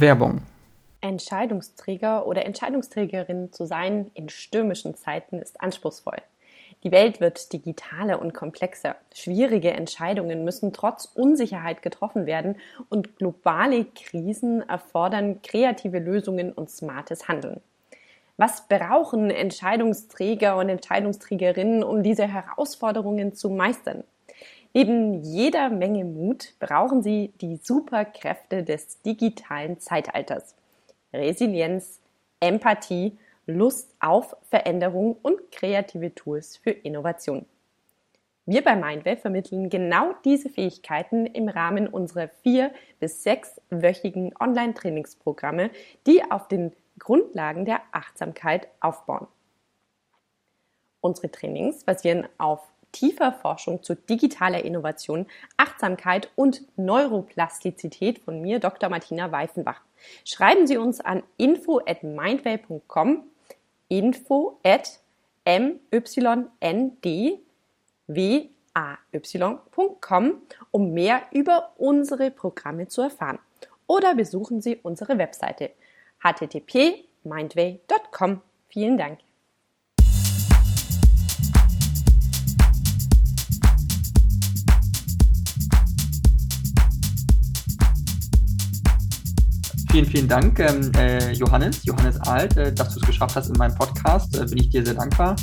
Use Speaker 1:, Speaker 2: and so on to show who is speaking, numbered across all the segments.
Speaker 1: Werbung.
Speaker 2: Entscheidungsträger oder Entscheidungsträgerin zu sein in stürmischen Zeiten ist anspruchsvoll. Die Welt wird digitaler und komplexer. Schwierige Entscheidungen müssen trotz Unsicherheit getroffen werden und globale Krisen erfordern kreative Lösungen und smartes Handeln. Was brauchen Entscheidungsträger und Entscheidungsträgerinnen, um diese Herausforderungen zu meistern? Neben jeder Menge Mut brauchen sie die Superkräfte des digitalen Zeitalters. Resilienz, Empathie, Lust auf Veränderung und kreative Tools für Innovation. Wir bei Mindwave vermitteln genau diese Fähigkeiten im Rahmen unserer vier- bis sechswöchigen Online-Trainingsprogramme, die auf den Grundlagen der Achtsamkeit aufbauen. Unsere Trainings basieren auf tiefer Forschung zu digitaler Innovation, Achtsamkeit und Neuroplastizität von mir, Dr. Martina Weifenbach. Schreiben Sie uns an info at mindway.com, info at myndway.com, um mehr über unsere Programme zu erfahren. Oder besuchen Sie unsere Webseite http://mindway.com. Vielen Dank.
Speaker 1: Vielen, vielen Dank, ähm, äh, Johannes, Johannes Alt, äh, dass du es geschafft hast in meinem Podcast. Äh, bin ich dir sehr dankbar.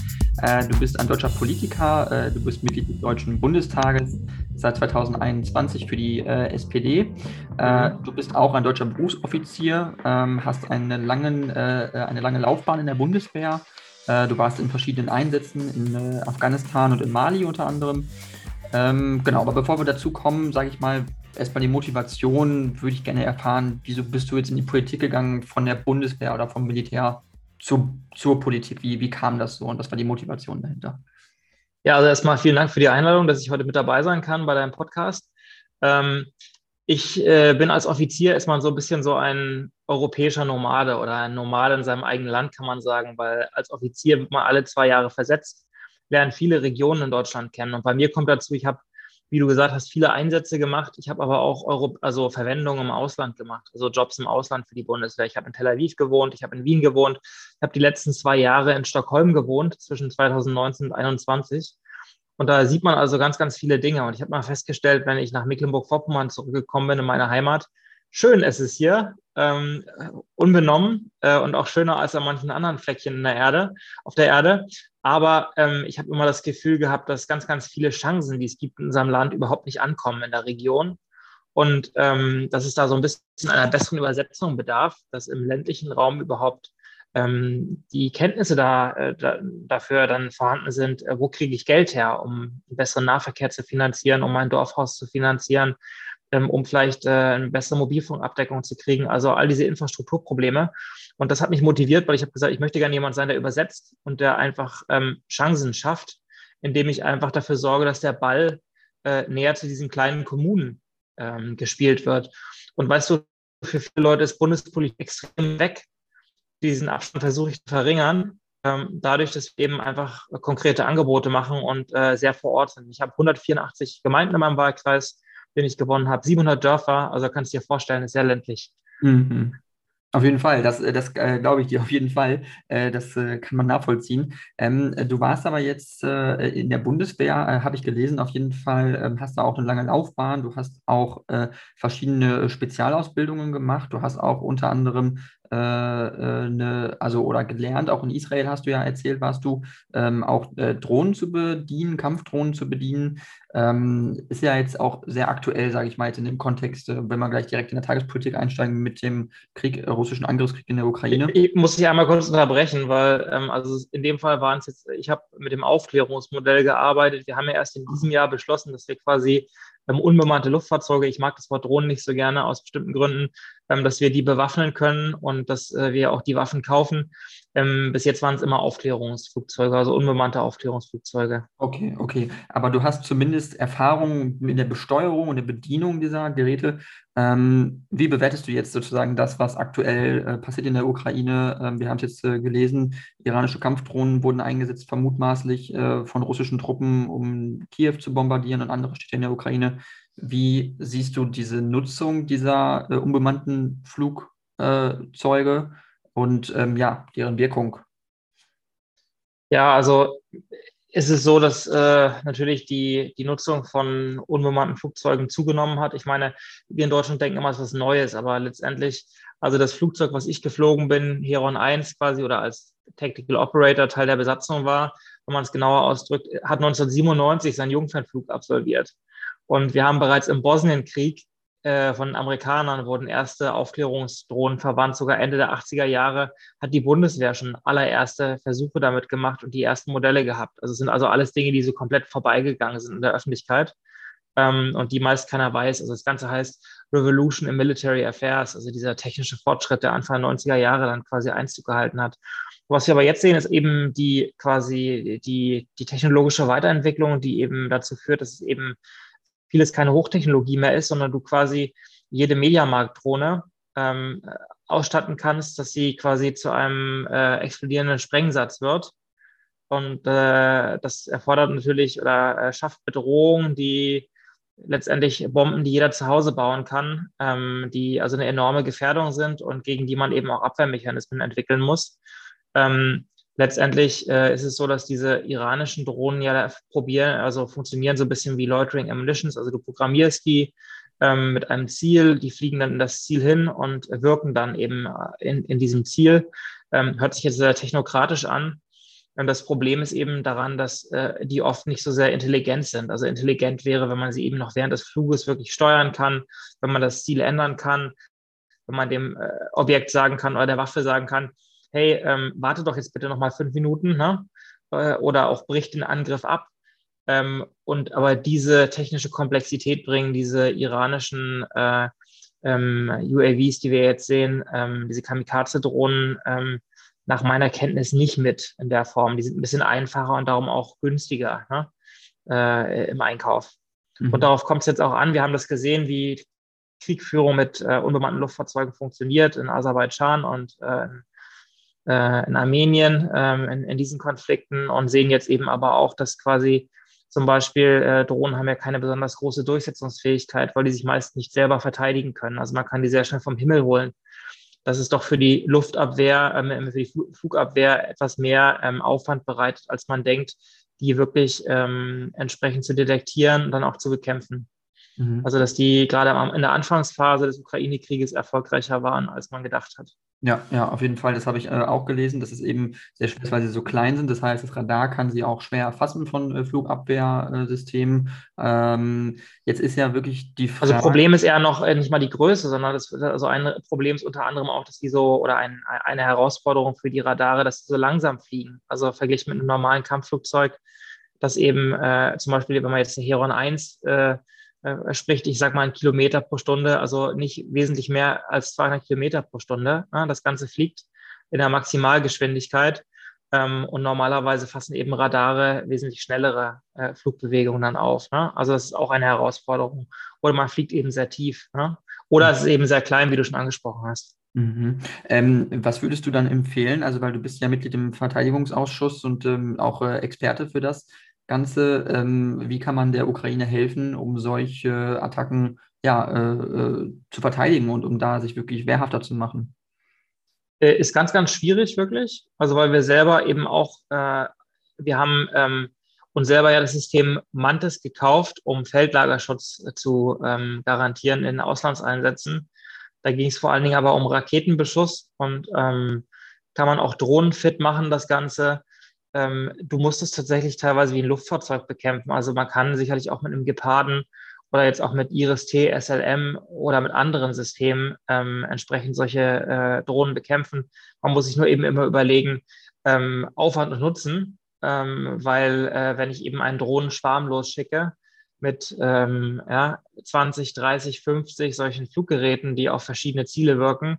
Speaker 1: Äh, du bist ein deutscher Politiker, äh, du bist Mitglied des Deutschen Bundestages seit 2021 für die äh, SPD. du bist auch ein deutscher Berufsoffizier, ähm, hast eine, langen, eine lange Laufbahn in der Bundeswehr. du warst in verschiedenen Einsätzen in Afghanistan und in Mali unter anderem. Ähm, genau, aber bevor wir dazu kommen, sage ich mal, erstmal die Motivation würde ich gerne erfahren. Wieso bist du jetzt in die Politik gegangen von der Bundeswehr oder vom Militär zu, zur Politik? Wie, wie kam das so und was war die Motivation dahinter?
Speaker 3: Ja, also erstmal vielen Dank für die Einladung, dass ich heute mit dabei sein kann bei deinem Podcast. Ähm, ich äh, bin als Offizier erstmal so ein bisschen so ein europäischer Nomade oder ein Nomade in seinem eigenen Land, kann man sagen, weil als Offizier wird man alle zwei Jahre versetzt, lernt viele Regionen in Deutschland kennen. Und bei mir kommt dazu, ich habe wie du gesagt hast, viele Einsätze gemacht. Ich habe aber auch Euro, also Verwendung im Ausland gemacht, also Jobs im Ausland für die Bundeswehr. Ich habe in Tel Aviv gewohnt, ich habe in Wien gewohnt, ich habe die letzten zwei Jahre in Stockholm gewohnt, zwischen 2019 und 2021. Und da sieht man also ganz, ganz viele Dinge. Und ich habe mal festgestellt, wenn ich nach Mecklenburg-Vorpommern zurückgekommen bin in meine Heimat, schön ist es hier, ähm, unbenommen äh, und auch schöner als an manchen anderen Fleckchen in der Erde, auf der Erde. Aber ähm, ich habe immer das Gefühl gehabt, dass ganz, ganz viele Chancen, die es gibt in unserem Land, überhaupt nicht ankommen in der Region. Und ähm, dass es da so ein bisschen einer besseren Übersetzung bedarf, dass im ländlichen Raum überhaupt ähm, die Kenntnisse da, äh, da, dafür dann vorhanden sind, äh, wo kriege ich Geld her, um besseren Nahverkehr zu finanzieren, um mein Dorfhaus zu finanzieren, um vielleicht äh, eine bessere Mobilfunkabdeckung zu kriegen. Also all diese Infrastrukturprobleme. Und das hat mich motiviert, weil ich habe gesagt, ich möchte gerne jemand sein, der übersetzt und der einfach ähm, Chancen schafft, indem ich einfach dafür sorge, dass der Ball äh, näher zu diesen kleinen Kommunen ähm, gespielt wird. Und weißt du, für viele Leute ist Bundespolitik extrem weg. Diesen Abstand versuche ich zu verringern, ähm, dadurch, dass wir eben einfach konkrete Angebote machen und äh, sehr vor Ort sind. Ich habe 184 Gemeinden in meinem Wahlkreis, den ich gewonnen habe. 700 Dörfer, also kannst du dir vorstellen, ist sehr ländlich.
Speaker 1: Mhm. Auf jeden Fall, das, das äh, glaube ich dir auf jeden Fall. Äh, das äh, kann man nachvollziehen. Ähm, du warst aber jetzt äh, in der Bundeswehr, äh, habe ich gelesen, auf jeden Fall ähm, hast du auch eine lange Laufbahn. Du hast auch äh, verschiedene Spezialausbildungen gemacht. Du hast auch unter anderem eine, also oder gelernt, auch in Israel hast du ja erzählt, warst du ähm, auch Drohnen zu bedienen, Kampfdrohnen zu bedienen. Ähm, ist ja jetzt auch sehr aktuell, sage ich mal, jetzt in dem Kontext, äh, wenn wir gleich direkt in der Tagespolitik einsteigen mit dem Krieg, äh, russischen Angriffskrieg in der Ukraine.
Speaker 3: Ich, ich muss dich einmal kurz unterbrechen, weil ähm, also in dem Fall waren es jetzt, ich habe mit dem Aufklärungsmodell gearbeitet. Wir haben ja erst in diesem Jahr beschlossen, dass wir quasi ähm, unbemannte Luftfahrzeuge, ich mag das Wort Drohnen nicht so gerne aus bestimmten Gründen, dass wir die bewaffnen können und dass äh, wir auch die Waffen kaufen. Ähm, bis jetzt waren es immer Aufklärungsflugzeuge, also unbemannte Aufklärungsflugzeuge.
Speaker 1: Okay, okay. Aber du hast zumindest Erfahrung in der Besteuerung und der Bedienung dieser Geräte. Ähm, wie bewertest du jetzt sozusagen das, was aktuell äh, passiert in der Ukraine? Ähm, wir haben es jetzt äh, gelesen, iranische Kampfdrohnen wurden eingesetzt, vermutmaßlich von russischen Truppen, um Kiew zu bombardieren und andere Städte in der Ukraine. Wie siehst du diese Nutzung dieser äh, unbemannten Flug, Flugzeuge und ähm, ja, deren Wirkung.
Speaker 3: Ja, also ist es so, dass äh, natürlich die, die Nutzung von unbemannten Flugzeugen zugenommen hat. Ich meine, wir in Deutschland denken immer, es ist was Neues, aber letztendlich, also das Flugzeug, was ich geflogen bin, Heron 1 quasi oder als Tactical Operator Teil der Besatzung war, wenn man es genauer ausdrückt, hat 1997 seinen Jungfernflug absolviert. Und wir haben bereits im Bosnienkrieg äh, von Amerikanern wurden erste Aufklärungsdrohnen verwandt. Sogar Ende der 80er Jahre hat die Bundeswehr schon allererste Versuche damit gemacht und die ersten Modelle gehabt. Also es sind also alles Dinge, die so komplett vorbeigegangen sind in der Öffentlichkeit ähm, und die meist keiner weiß. Also das Ganze heißt Revolution in Military Affairs, also dieser technische Fortschritt, der Anfang der 90er Jahre dann quasi Einzug gehalten hat. Was wir aber jetzt sehen, ist eben die quasi die, die technologische Weiterentwicklung, die eben dazu führt, dass es eben vieles keine Hochtechnologie mehr ist, sondern du quasi jede Mediamarkt-Drohne ähm, ausstatten kannst, dass sie quasi zu einem äh, explodierenden Sprengsatz wird. Und äh, das erfordert natürlich oder äh, schafft Bedrohungen, die letztendlich Bomben, die jeder zu Hause bauen kann, ähm, die also eine enorme Gefährdung sind und gegen die man eben auch Abwehrmechanismen entwickeln muss. Ähm, letztendlich äh, ist es so, dass diese iranischen Drohnen ja probieren, also funktionieren so ein bisschen wie Loitering Ammunitions. Also du programmierst die ähm, mit einem Ziel, die fliegen dann in das Ziel hin und wirken dann eben äh, in, in diesem Ziel. Ähm, hört sich jetzt sehr technokratisch an. Und das Problem ist eben daran, dass äh, die oft nicht so sehr intelligent sind. Also intelligent wäre, wenn man sie eben noch während des Fluges wirklich steuern kann, wenn man das Ziel ändern kann, wenn man dem äh, Objekt sagen kann oder der Waffe sagen kann, hey, ähm, warte doch jetzt bitte nochmal fünf Minuten, ne? Äh, oder auch bricht den Angriff ab. Ähm, und aber diese technische Komplexität bringen diese iranischen äh, ähm, UAVs, die wir jetzt sehen, ähm, diese Kamikaze-Drohnen, ähm, nach meiner Kenntnis nicht mit in der Form. Die sind ein bisschen einfacher und darum auch günstiger ne? äh, im Einkauf. Mhm. Und darauf kommt es jetzt auch an. Wir haben das gesehen, wie Kriegführung mit äh, unbemannten Luftfahrzeugen funktioniert in Aserbaidschan und äh, äh, in Armenien ähm, in, in, diesen Konflikten und sehen jetzt eben aber auch, dass quasi zum Beispiel äh, Drohnen haben ja keine besonders große Durchsetzungsfähigkeit, weil die sich meist nicht selber verteidigen können. Also man kann die sehr schnell vom Himmel holen. Das ist doch für die Luftabwehr, ähm, für die Flugabwehr etwas mehr ähm, Aufwand bereitet, als man denkt, die wirklich ähm, entsprechend zu detektieren und dann auch zu bekämpfen. Mhm. Also dass die gerade in der Anfangsphase des Ukraine-Krieges erfolgreicher waren, als man gedacht hat.
Speaker 1: Ja, ja, auf jeden Fall. Das habe ich äh, auch gelesen, dass es eben sehr schwer ist, weil sie so klein sind. Das heißt, das Radar kann sie auch schwer erfassen von äh, Flugabwehrsystemen. Ähm, jetzt ist ja wirklich die
Speaker 3: Frage. Also Problem ist eher noch äh, nicht mal die Größe, sondern das, also ein Problem ist unter anderem auch, dass die so oder ein, eine Herausforderung für die Radare, dass sie so langsam fliegen. Also verglichen mit einem normalen Kampfflugzeug, dass eben äh, zum Beispiel, wenn man jetzt eine Heron 1 äh, spricht, ich sage mal, ein Kilometer pro Stunde, also nicht wesentlich mehr als 200 Kilometer pro Stunde. Ne? Das Ganze fliegt in der Maximalgeschwindigkeit ähm, und normalerweise fassen eben Radare wesentlich schnellere äh, Flugbewegungen dann auf. Ne? Also das ist auch eine Herausforderung. Oder man fliegt eben sehr tief. Ne? Oder es ist eben sehr klein, wie du schon angesprochen hast.
Speaker 1: Mhm. Ähm, was würdest du dann empfehlen? Also, weil du bist ja Mitglied im Verteidigungsausschuss und ähm, auch äh, Experte für das. Ganze, ähm, wie kann man der Ukraine helfen, um solche Attacken ja, äh, äh, zu verteidigen und um da sich wirklich wehrhafter zu machen?
Speaker 3: Äh, ist ganz, ganz schwierig, wirklich. Also, weil wir selber eben auch, äh, wir haben ähm, uns selber ja das System Mantis gekauft, um Feldlagerschutz zu ähm, garantieren in Auslandseinsätzen. Da ging es vor allen Dingen aber um Raketenbeschuss und ähm, kann man auch Drohnen fit machen, das Ganze ähm, du musst es tatsächlich teilweise wie ein Luftfahrzeug bekämpfen. Also man kann sicherlich auch mit einem Geparden oder jetzt auch mit Iris-T, SLM oder mit anderen Systemen ähm, entsprechend solche äh, Drohnen bekämpfen. Man muss sich nur eben immer überlegen, ähm, Aufwand und Nutzen, ähm, weil äh, wenn ich eben einen Drohnenschwarm losschicke mit ähm, ja, 20, 30, 50 solchen Fluggeräten, die auf verschiedene Ziele wirken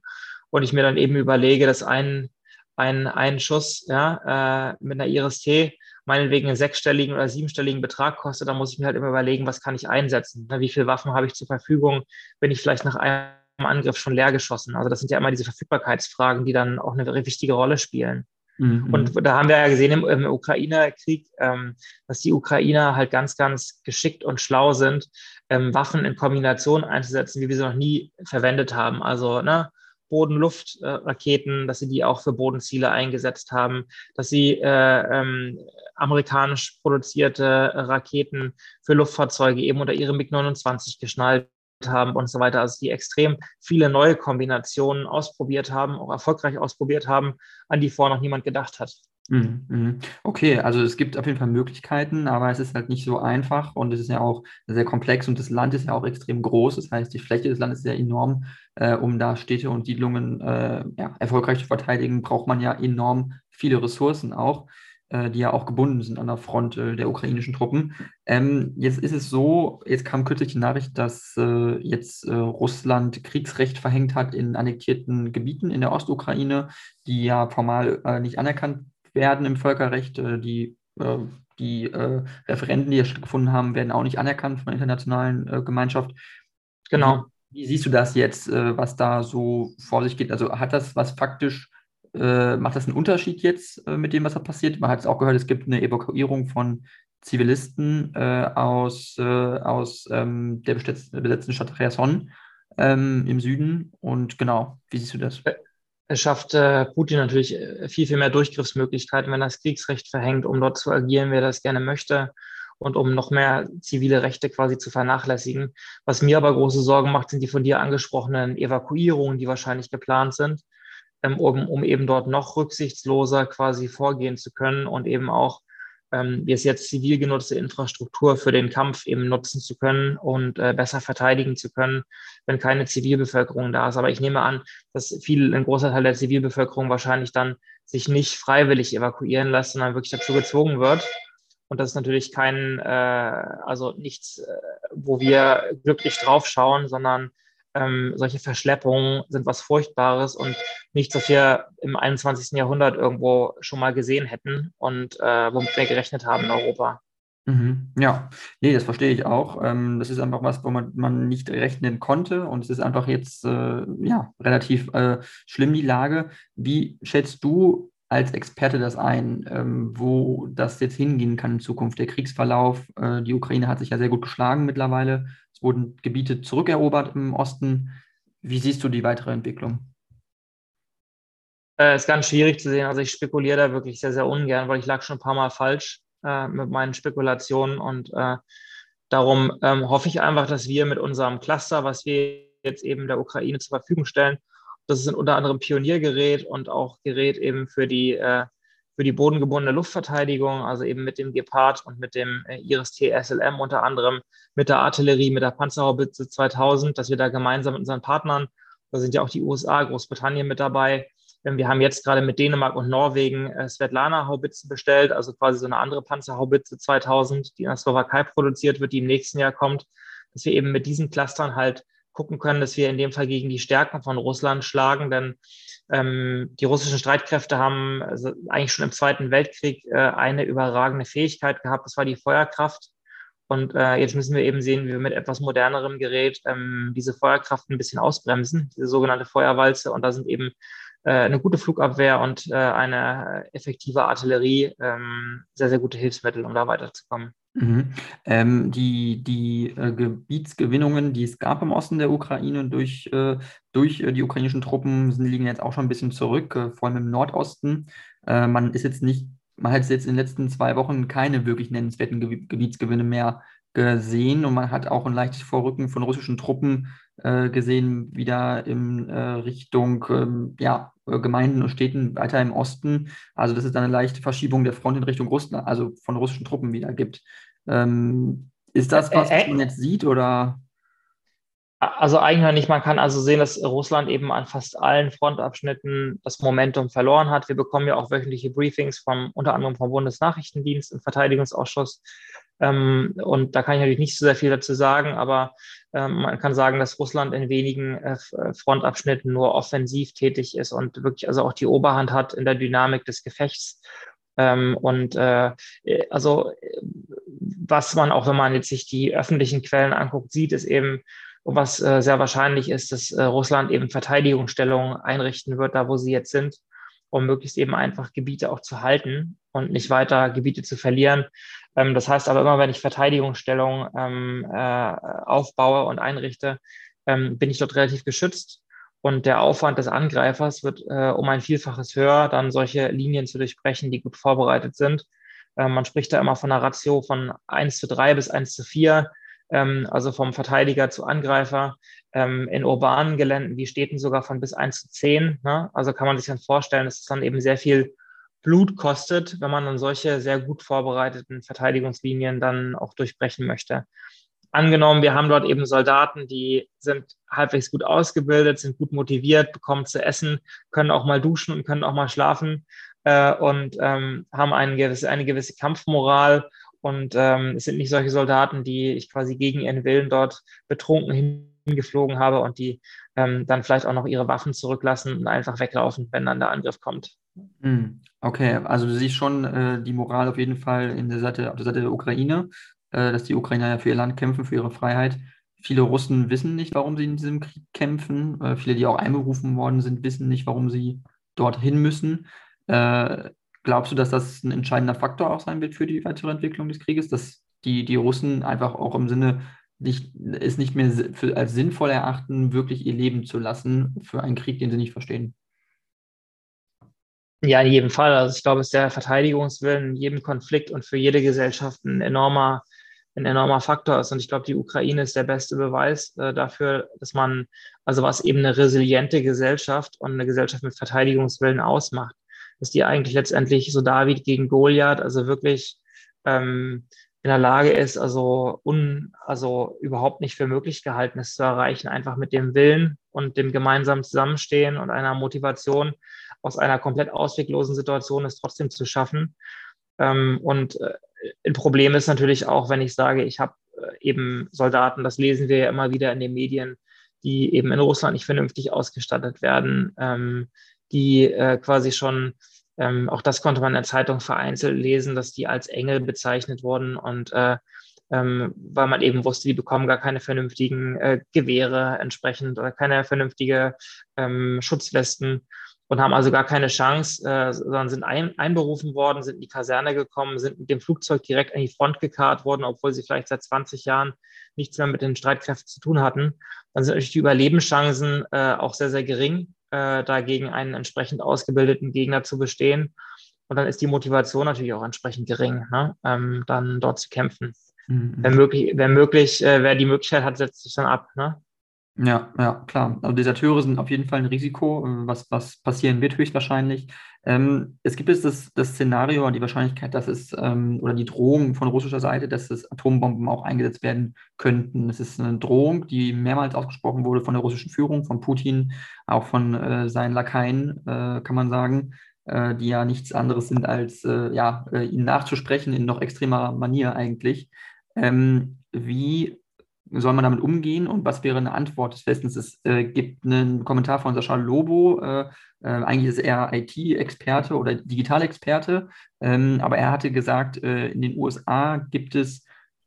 Speaker 3: und ich mir dann eben überlege, dass ein ein, ein Schuss ja, äh, mit einer Iris-T meinetwegen einen sechsstelligen oder siebenstelligen Betrag kostet, dann muss ich mir halt immer überlegen, was kann ich einsetzen? Ne? Wie viele Waffen habe ich zur Verfügung? Bin ich vielleicht nach einem Angriff schon leer geschossen? Also das sind ja immer diese Verfügbarkeitsfragen, die dann auch eine wichtige Rolle spielen. Mhm. Und da haben wir ja gesehen im, im Ukraine-Krieg, ähm, dass die Ukrainer halt ganz, ganz geschickt und schlau sind, ähm, Waffen in Kombination einzusetzen, wie wir sie noch nie verwendet haben. Also ne, Boden-Luft-Raketen, dass sie die auch für Bodenziele eingesetzt haben, dass sie äh, ähm, amerikanisch produzierte Raketen für Luftfahrzeuge eben unter ihre MiG-29 geschnallt haben und so weiter. Also die extrem viele neue Kombinationen ausprobiert haben, auch erfolgreich ausprobiert haben, an die vorher noch niemand gedacht hat.
Speaker 1: Mhm, mhm. Okay, also es gibt auf jeden Fall Möglichkeiten, aber es ist halt nicht so einfach und es ist ja auch sehr komplex und das Land ist ja auch extrem groß. Das heißt, die Fläche des Landes ist sehr enorm. Äh, um da Städte und Siedlungen äh, ja, erfolgreich zu verteidigen, braucht man ja enorm viele Ressourcen auch, äh, die ja auch gebunden sind an der Front äh, der ukrainischen Truppen. Ähm, jetzt ist es so, jetzt kam kürzlich die Nachricht, dass äh, jetzt äh, Russland Kriegsrecht verhängt hat in annektierten Gebieten in der Ostukraine, die ja formal nicht anerkannt werden im Völkerrecht. Äh, die äh, die äh, Referenten, die ja stattgefunden haben, werden auch nicht anerkannt von der internationalen Gemeinschaft. Genau. Wie, wie, siehst du das jetzt, was da so vor sich geht? Also hat das was faktisch, macht das einen Unterschied jetzt mit dem, was da passiert? Man hat es auch gehört, es gibt eine Evakuierung von Zivilisten aus, aus ähm, der besetzten Stadt Cherson ähm, im Süden. Und genau, wie siehst du das?
Speaker 3: Schafft äh, Putin natürlich äh, viel, viel mehr Durchgriffsmöglichkeiten, wenn er das Kriegsrecht verhängt, um dort zu agieren, wer das gerne möchte und um noch mehr zivile Rechte quasi zu vernachlässigen. Was mir aber große Sorgen macht, sind die von dir angesprochenen Evakuierungen, die wahrscheinlich geplant sind, ähm, um, um eben dort noch rücksichtsloser quasi vorgehen zu können und eben auch ähm, wir es jetzt zivil genutzte Infrastruktur für den Kampf eben nutzen zu können und äh, besser verteidigen zu können, wenn keine Zivilbevölkerung da ist. Aber ich nehme an, dass viel, ein großer Teil der Zivilbevölkerung wahrscheinlich dann sich nicht freiwillig evakuieren lässt, sondern wirklich dazu gezwungen wird. Und das ist natürlich kein, äh, also nichts, äh, wo wir glücklich drauf schauen, sondern ähm, solche Verschleppungen sind was Furchtbares und nichts, was wir im 21. Jahrhundert irgendwo schon mal gesehen hätten und äh, womit wir gerechnet haben in Europa.
Speaker 1: Mhm. Ja, nee, das verstehe ich auch. Ähm, das ist einfach was, wo man, man nicht rechnen konnte und es ist einfach jetzt äh, ja, relativ äh, schlimm, die Lage. Wie schätzt du als Experte das ein, ähm, wo das jetzt hingehen kann in Zukunft? Der Kriegsverlauf, äh, die Ukraine hat sich ja sehr gut geschlagen mittlerweile wurden Gebiete zurückerobert im Osten. Wie siehst du die weitere Entwicklung?
Speaker 3: Äh, ist ganz schwierig zu sehen. Also ich spekuliere da wirklich sehr, sehr ungern, weil ich lag schon ein paar Mal falsch äh, mit meinen Spekulationen und äh, darum ähm, hoffe ich einfach, dass wir mit unserem Cluster, was wir jetzt eben der Ukraine zur Verfügung stellen, das ist unter anderem Pioniergerät und auch Gerät eben für die äh, für die bodengebundene Luftverteidigung, also eben mit dem Gepard und mit dem äh, Iris-T SLM unter anderem, mit der Artillerie, mit der Panzerhaubitze 2000, dass wir da gemeinsam mit unseren Partnern, da sind ja auch die USA, Großbritannien mit dabei, ähm, wir haben jetzt gerade mit Dänemark und Norwegen äh, Svetlana-Haubitzen bestellt, also quasi so eine andere Panzerhaubitze 2000, die in der Slowakei produziert wird, die im nächsten Jahr kommt, dass wir eben mit diesen Clustern halt gucken können, dass wir in dem Fall gegen die Stärken von Russland schlagen. Denn ähm, die russischen Streitkräfte haben also eigentlich schon im Zweiten Weltkrieg äh, eine überragende Fähigkeit gehabt. Das war die Feuerkraft. Und äh, jetzt müssen wir eben sehen, wie wir mit etwas modernerem Gerät ähm, diese Feuerkraft ein bisschen ausbremsen, diese sogenannte Feuerwalze. Und da sind eben äh, eine gute Flugabwehr und äh, eine effektive Artillerie ähm, sehr, sehr gute Hilfsmittel, um da weiterzukommen.
Speaker 1: Mhm. Ähm, die die äh, Gebietsgewinnungen, die es gab im Osten der Ukraine durch, äh, durch äh, die ukrainischen Truppen, sind, liegen jetzt auch schon ein bisschen zurück, äh, vor allem im Nordosten. Äh, man ist jetzt nicht, man hat jetzt in den letzten zwei Wochen keine wirklich nennenswerten Ge Gebietsgewinne mehr gesehen und man hat auch ein leichtes Vorrücken von russischen Truppen äh, gesehen, wieder in Richtung ähm, ja, Gemeinden und Städten weiter im Osten. Also dass es dann eine leichte Verschiebung der Front in Richtung Russland, also von russischen Truppen wieder gibt. Ähm, ist das was, was man jetzt sieht oder?
Speaker 3: Also eigentlich nicht. Man kann also sehen, dass Russland eben an fast allen Frontabschnitten das Momentum verloren hat. Wir bekommen ja auch wöchentliche Briefings vom, unter anderem vom Bundesnachrichtendienst im Verteidigungsausschuss. Ähm, und da kann ich natürlich nicht so sehr viel dazu sagen, aber ähm, man kann sagen, dass Russland in wenigen äh, Frontabschnitten nur offensiv tätig ist und wirklich also auch die Oberhand hat in der Dynamik des Gefechts. Ähm, und äh, also was man auch, wenn man jetzt sich die öffentlichen Quellen anguckt, sieht, ist eben, was äh, sehr wahrscheinlich ist, dass äh, Russland eben Verteidigungsstellungen einrichten wird, da wo sie jetzt sind, um möglichst eben einfach Gebiete auch zu halten und nicht weiter Gebiete zu verlieren. Ähm, das heißt aber immer, wenn ich Verteidigungsstellungen ähm, äh, aufbaue und einrichte, ähm, bin ich dort relativ geschützt Und der Aufwand des Angreifers wird äh, um ein Vielfaches höher, dann solche Linien zu durchbrechen, die gut vorbereitet sind. Äh, man spricht da immer von einer Ratio von 1 zu 3 bis 1 zu 4, ähm, also vom Verteidiger zu Angreifer. Ähm, in urbanen Geländen, wie Städten sogar von bis 1 zu 10. Ne? Also kann man sich dann vorstellen, dass es dann eben sehr viel Blut kostet, wenn man dann solche sehr gut vorbereiteten Verteidigungslinien dann auch durchbrechen möchte. Angenommen, wir haben dort eben Soldaten, die sind halbwegs gut ausgebildet, sind gut motiviert, bekommen zu essen, können auch mal duschen und können auch mal schlafen äh, und ähm, haben eine gewisse, eine gewisse Kampfmoral. Und ähm, es sind nicht solche Soldaten, die ich quasi gegen ihren Willen dort betrunken hingeflogen habe und die ähm, dann vielleicht auch noch ihre Waffen zurücklassen und einfach weglaufen, wenn dann der Angriff kommt.
Speaker 1: Hm, okay, also du siehst schon äh, die Moral auf jeden Fall in der Seite, auf der Seite der Ukraine, äh, dass die Ukrainer ja für ihr Land kämpfen, für ihre Freiheit. Viele Russen wissen nicht, warum sie in diesem Krieg kämpfen. Äh, viele, die auch einberufen worden sind, wissen nicht, warum sie dorthin müssen. Äh, glaubst du, dass das ein entscheidender Faktor auch sein wird für die weitere Entwicklung des Krieges, dass die, die Russen einfach auch im Sinne nicht, es nicht mehr für, als sinnvoll erachten, wirklich ihr Leben zu lassen für einen Krieg, den sie nicht verstehen?
Speaker 3: Ja, in jedem Fall. Also ich glaube, es ist der Verteidigungswillen in jedem Konflikt und für jede Gesellschaft ein enormer, ein enormer Faktor ist. Und ich glaube, die Ukraine ist der beste Beweis äh, dafür, dass man, also was eben eine resiliente Gesellschaft und eine Gesellschaft mit Verteidigungswillen ausmacht dass die eigentlich letztendlich so David gegen Goliath, also wirklich ähm, in der Lage ist, also, un, also überhaupt nicht für möglich gehalten ist zu erreichen, einfach mit dem Willen und dem gemeinsamen Zusammenstehen und einer Motivation aus einer komplett ausweglosen Situation es trotzdem zu schaffen. Ähm, und äh, ein Problem ist natürlich auch, wenn ich sage, ich habe äh, eben Soldaten, das lesen wir ja immer wieder in den Medien, die eben in Russland nicht vernünftig ausgestattet werden, ähm, die äh, quasi schon, ähm, auch das konnte man in der Zeitung vereinzelt lesen, dass die als Engel bezeichnet wurden und äh, ähm, weil man eben wusste, die bekommen gar keine vernünftigen äh, Gewehre entsprechend oder keine vernünftige ähm, Schutzwesten und haben also gar keine Chance, äh, sondern sind ein, einberufen worden, sind in die Kaserne gekommen, sind mit dem Flugzeug direkt an die Front gekarrt worden, obwohl sie vielleicht seit 20 Jahren nichts mehr mit den Streitkräften zu tun hatten. Dann sind natürlich die Überlebenschancen äh, auch sehr, sehr gering äh, dagegen einen entsprechend ausgebildeten Gegner zu bestehen. Und dann ist die Motivation natürlich auch entsprechend gering, ne? ähm, dann dort zu kämpfen. Mhm. Wenn möglich, wenn möglich äh, wer die Möglichkeit hat, setzt sich dann ab. Ne?
Speaker 1: Ja, ja, klar. Also Deserteure sind auf jeden Fall ein Risiko, äh, was, was passieren wird höchstwahrscheinlich. Ähm, es gibt jetzt das, das Szenario, die Wahrscheinlichkeit, dass es, ähm, oder die Drohung von russischer Seite, dass es Atombomben auch eingesetzt werden könnten. Es ist eine Drohung, die mehrmals ausgesprochen wurde von der russischen Führung, von Putin, auch von äh, seinen Lakaien, äh, kann man sagen, äh, die ja nichts anderes sind, als äh, ja, äh, ihnen nachzusprechen in noch extremer Manier eigentlich. Ähm, wie soll man damit umgehen und was wäre eine Antwort des Westens? Es äh, gibt einen Kommentar von Sascha Lobo, äh, äh, eigentlich ist er IT-Experte oder Digitalexperte, ähm, aber er hatte gesagt, äh, in den USA gibt es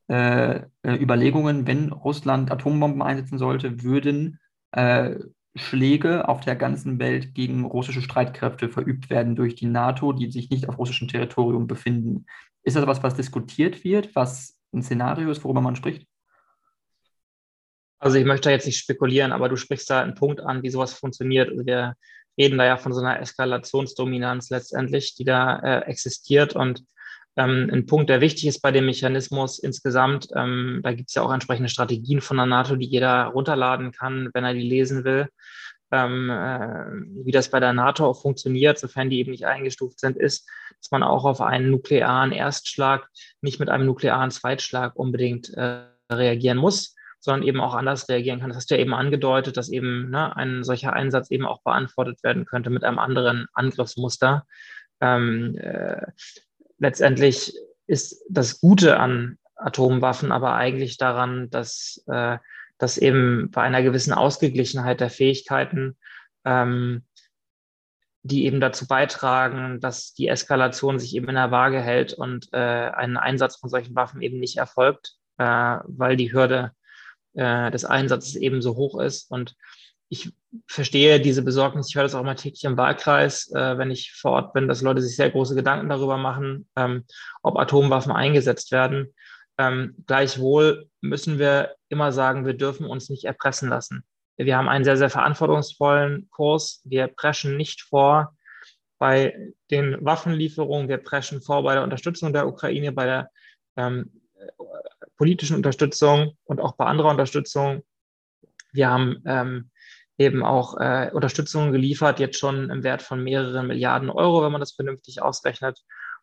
Speaker 1: äh, äh, Überlegungen, wenn Russland Atombomben einsetzen sollte, würden Schläge auf der ganzen Welt gegen russische Streitkräfte verübt werden durch die NATO, die sich nicht auf russischem Territorium befinden. Ist das was, was diskutiert wird, was ein Szenario ist, worüber man spricht?
Speaker 3: Also ich möchte da jetzt nicht spekulieren, aber du sprichst da einen Punkt an, wie sowas funktioniert. Also wir reden da ja von so einer Eskalationsdominanz letztendlich, die da äh, existiert. Und ähm, ein Punkt, der wichtig ist bei dem Mechanismus insgesamt, ähm, da gibt es ja auch entsprechende Strategien von der NATO, die jeder runterladen kann, wenn er die lesen will. Ähm, äh, wie das bei der NATO auch funktioniert, sofern die eben nicht eingestuft sind, ist, dass man auch auf einen nuklearen Erstschlag nicht mit einem nuklearen Zweitschlag unbedingt äh, reagieren muss, sondern eben auch anders reagieren kann. Das hast du ja eben angedeutet, dass eben ne, ein solcher Einsatz eben auch beantwortet werden könnte mit einem anderen Angriffsmuster. Ähm, äh, letztendlich ist das Gute an Atomwaffen aber eigentlich daran, dass, äh, dass eben bei einer gewissen Ausgeglichenheit der Fähigkeiten ähm, die eben dazu beitragen, dass die Eskalation sich eben in der Waage hält und äh, ein Einsatz von solchen Waffen eben nicht erfolgt, äh, weil die Hürde äh, des Einsatzes eben so hoch ist. Und ich verstehe diese Besorgnis, ich höre das auch mal täglich im Wahlkreis, äh, wenn ich vor Ort bin, dass Leute sich sehr große Gedanken darüber machen, ähm, ob Atomwaffen eingesetzt werden. Ähm, gleichwohl müssen wir immer sagen, wir dürfen uns nicht erpressen lassen. wir haben einen sehr, sehr verantwortungsvollen Kurs. Wir preschen nicht vor bei den Waffenlieferungen, wir preschen vor bei der Unterstützung der Ukraine, bei der ähm, politischen Unterstützung und auch bei anderer Unterstützung. Wir haben ähm, eben auch äh, Unterstützung geliefert, jetzt schon im Wert von mehreren Milliarden Euro, wenn man das vernünftig ausrechnet.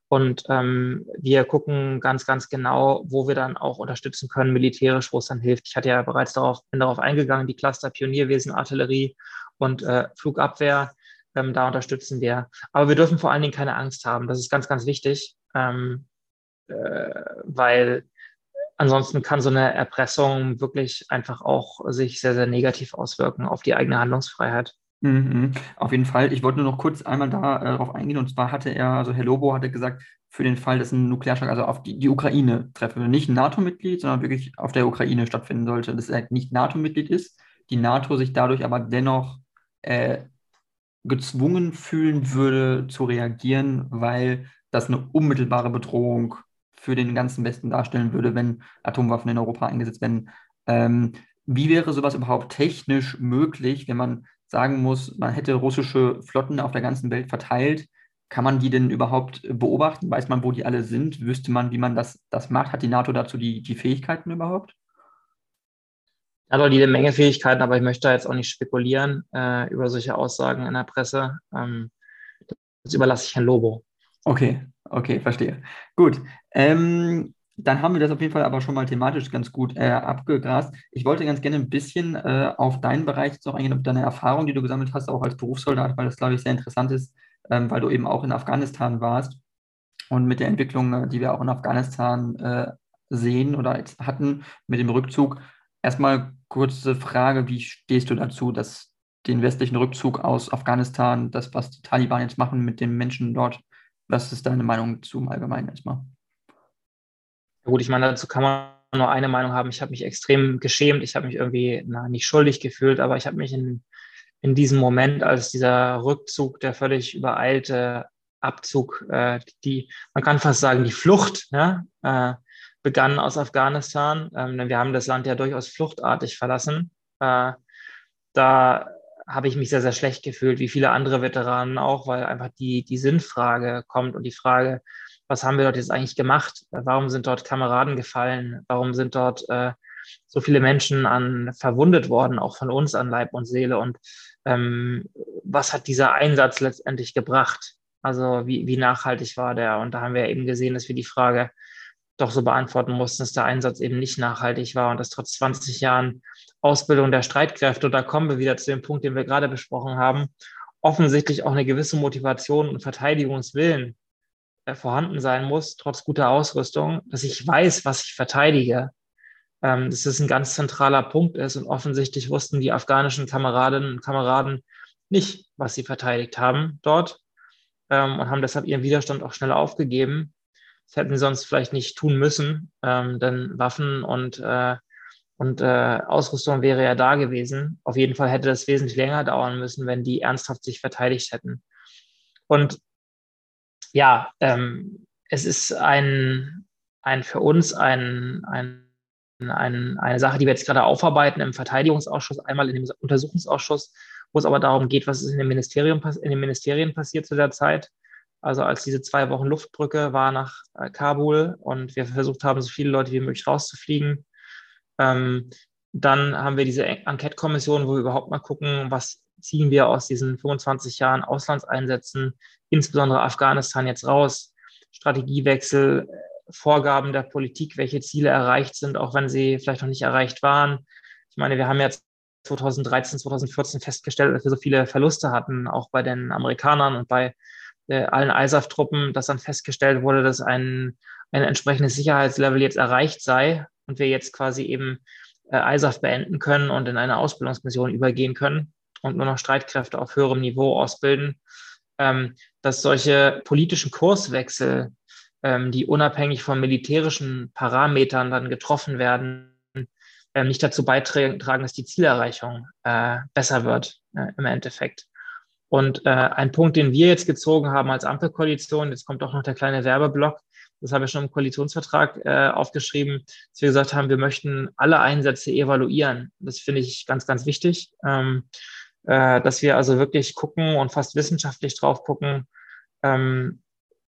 Speaker 3: Und ähm, wir gucken ganz, ganz genau, wo wir dann auch unterstützen können, militärisch, wo es dann hilft. Ich hatte ja bereits darauf, bin darauf eingegangen, die Cluster Pionierwesen, Artillerie und äh, Flugabwehr, ähm, da unterstützen wir. Aber wir dürfen vor allen Dingen keine Angst haben. Das ist ganz, ganz wichtig, ähm, äh, weil ansonsten kann so eine Erpressung wirklich einfach auch sich sehr, sehr negativ auswirken auf die eigene Handlungsfreiheit.
Speaker 1: Mhm, auf jeden Fall. Ich wollte nur noch kurz einmal darauf äh, eingehen. Und zwar hatte er, also Herr Lobo hatte gesagt, für den Fall, dass ein Nuklearschlag also auf die, die Ukraine treffe, nicht NATO-Mitglied, sondern wirklich auf der Ukraine stattfinden sollte, dass er nicht NATO-Mitglied ist, die NATO sich dadurch aber dennoch äh, gezwungen fühlen würde zu reagieren, weil das eine unmittelbare Bedrohung für den ganzen Westen darstellen würde, wenn Atomwaffen in Europa eingesetzt werden. Ähm, wie wäre sowas überhaupt technisch möglich, wenn man sagen muss, man hätte russische Flotten auf der ganzen Welt verteilt? Kann man die denn überhaupt beobachten? Weiß man, wo die alle sind? Wüsste man, wie man das, das macht? Hat die NATO dazu die, die Fähigkeiten überhaupt?
Speaker 3: Hat auch jede Menge Fähigkeiten, aber ich möchte da jetzt auch nicht spekulieren äh, über solche Aussagen in der Presse. Ähm, das überlasse ich Herrn Lobo.
Speaker 1: Okay, okay, verstehe. Gut. Ähm, dann haben wir das auf jeden Fall aber schon mal thematisch ganz gut äh, abgegrast. Ich wollte ganz gerne ein bisschen äh, auf deinen Bereich noch eingehen, auf deine Erfahrung, die du gesammelt hast, auch als Berufssoldat, weil das, glaube ich, sehr interessant ist, ähm, weil du eben auch in Afghanistan warst und mit der Entwicklung, äh, die wir auch in Afghanistan äh, sehen oder jetzt hatten mit dem Rückzug. Erstmal kurze Frage, wie stehst du dazu, dass den westlichen Rückzug aus Afghanistan, das, was die Taliban jetzt machen mit den Menschen dort, was ist deine Meinung zum Allgemeinen erstmal?
Speaker 3: Ja gut, ich meine, dazu kann man nur eine Meinung haben. Ich habe mich extrem geschämt. Ich habe mich irgendwie na, nicht schuldig gefühlt, aber ich habe mich in, in diesem Moment, als dieser Rückzug, der völlig übereilte Abzug, äh, die, man kann fast sagen, die Flucht, ja, äh, begann aus Afghanistan. Ähm, denn wir haben das Land ja durchaus fluchtartig verlassen. Äh, da habe ich mich sehr, sehr schlecht gefühlt, wie viele andere Veteranen auch, weil einfach die, die Sinnfrage kommt und die Frage, was haben wir dort jetzt eigentlich gemacht? Warum sind dort Kameraden gefallen? Warum sind dort äh, so viele Menschen an verwundet worden, auch von uns an Leib und Seele? Und ähm, was hat dieser Einsatz letztendlich gebracht? Also wie, wie nachhaltig war der? Und da haben wir eben gesehen, dass wir die Frage doch so beantworten mussten, dass der Einsatz eben nicht nachhaltig war und dass trotz 20 Jahren Ausbildung der Streitkräfte, und da kommen wir wieder zu dem Punkt, den wir gerade besprochen haben, offensichtlich auch eine gewisse Motivation und Verteidigungswillen äh, vorhanden sein muss, trotz guter Ausrüstung, dass ich weiß, was ich verteidige. Ähm, dass das ein ganz zentraler Punkt ist und offensichtlich wussten die afghanischen Kameradinnen und Kameraden nicht, was sie verteidigt haben dort ähm, und haben deshalb ihren Widerstand auch schnell aufgegeben. Das hätten sie sonst vielleicht nicht tun müssen, ähm, denn Waffen und äh, und äh, Ausrüstung wäre ja da gewesen. Auf jeden Fall hätte das wesentlich länger dauern müssen, wenn die ernsthaft sich verteidigt hätten. Und ja, ähm, es ist ein, ein für uns ein, ein, ein, eine Sache, die wir jetzt gerade aufarbeiten im Verteidigungsausschuss, einmal in dem Untersuchungsausschuss, wo es aber darum geht, was ist in, dem Ministerium, in den Ministerien passiert zu der Zeit. Also als diese zwei Wochen Luftbrücke war nach äh, Kabul und wir versucht haben, so viele Leute wie möglich rauszufliegen, ähm, dann haben wir diese Enquete-Kommission, wo wir überhaupt mal gucken, was ziehen wir aus diesen 25 Jahren Auslandseinsätzen, insbesondere Afghanistan jetzt raus. Strategiewechsel, Vorgaben der Politik, welche Ziele erreicht sind, auch wenn sie vielleicht noch nicht erreicht waren. Ich meine, wir haben jetzt 2013, 2014 festgestellt, dass wir so viele Verluste hatten, auch bei den Amerikanern und bei äh, allen ISAF-Truppen, dass dann festgestellt wurde, dass ein, ein entsprechendes Sicherheitslevel jetzt erreicht sei und wir jetzt quasi eben äh, ISAF beenden können und in eine Ausbildungsmission übergehen können und nur noch Streitkräfte auf höherem Niveau ausbilden, ähm, dass solche politischen Kurswechsel, ähm, die unabhängig von militärischen Parametern dann getroffen werden, äh, nicht dazu beitragen, dass die Zielerreichung äh, besser wird äh, im Endeffekt. Und äh, ein Punkt, den wir jetzt gezogen haben als Ampelkoalition, jetzt kommt auch noch der kleine Werbeblock, das habe ich schon im Koalitionsvertrag äh, aufgeschrieben, dass wir gesagt haben, wir möchten alle Einsätze evaluieren. Das finde ich ganz, ganz wichtig, ähm, äh, dass wir also wirklich gucken und fast wissenschaftlich drauf gucken, ähm,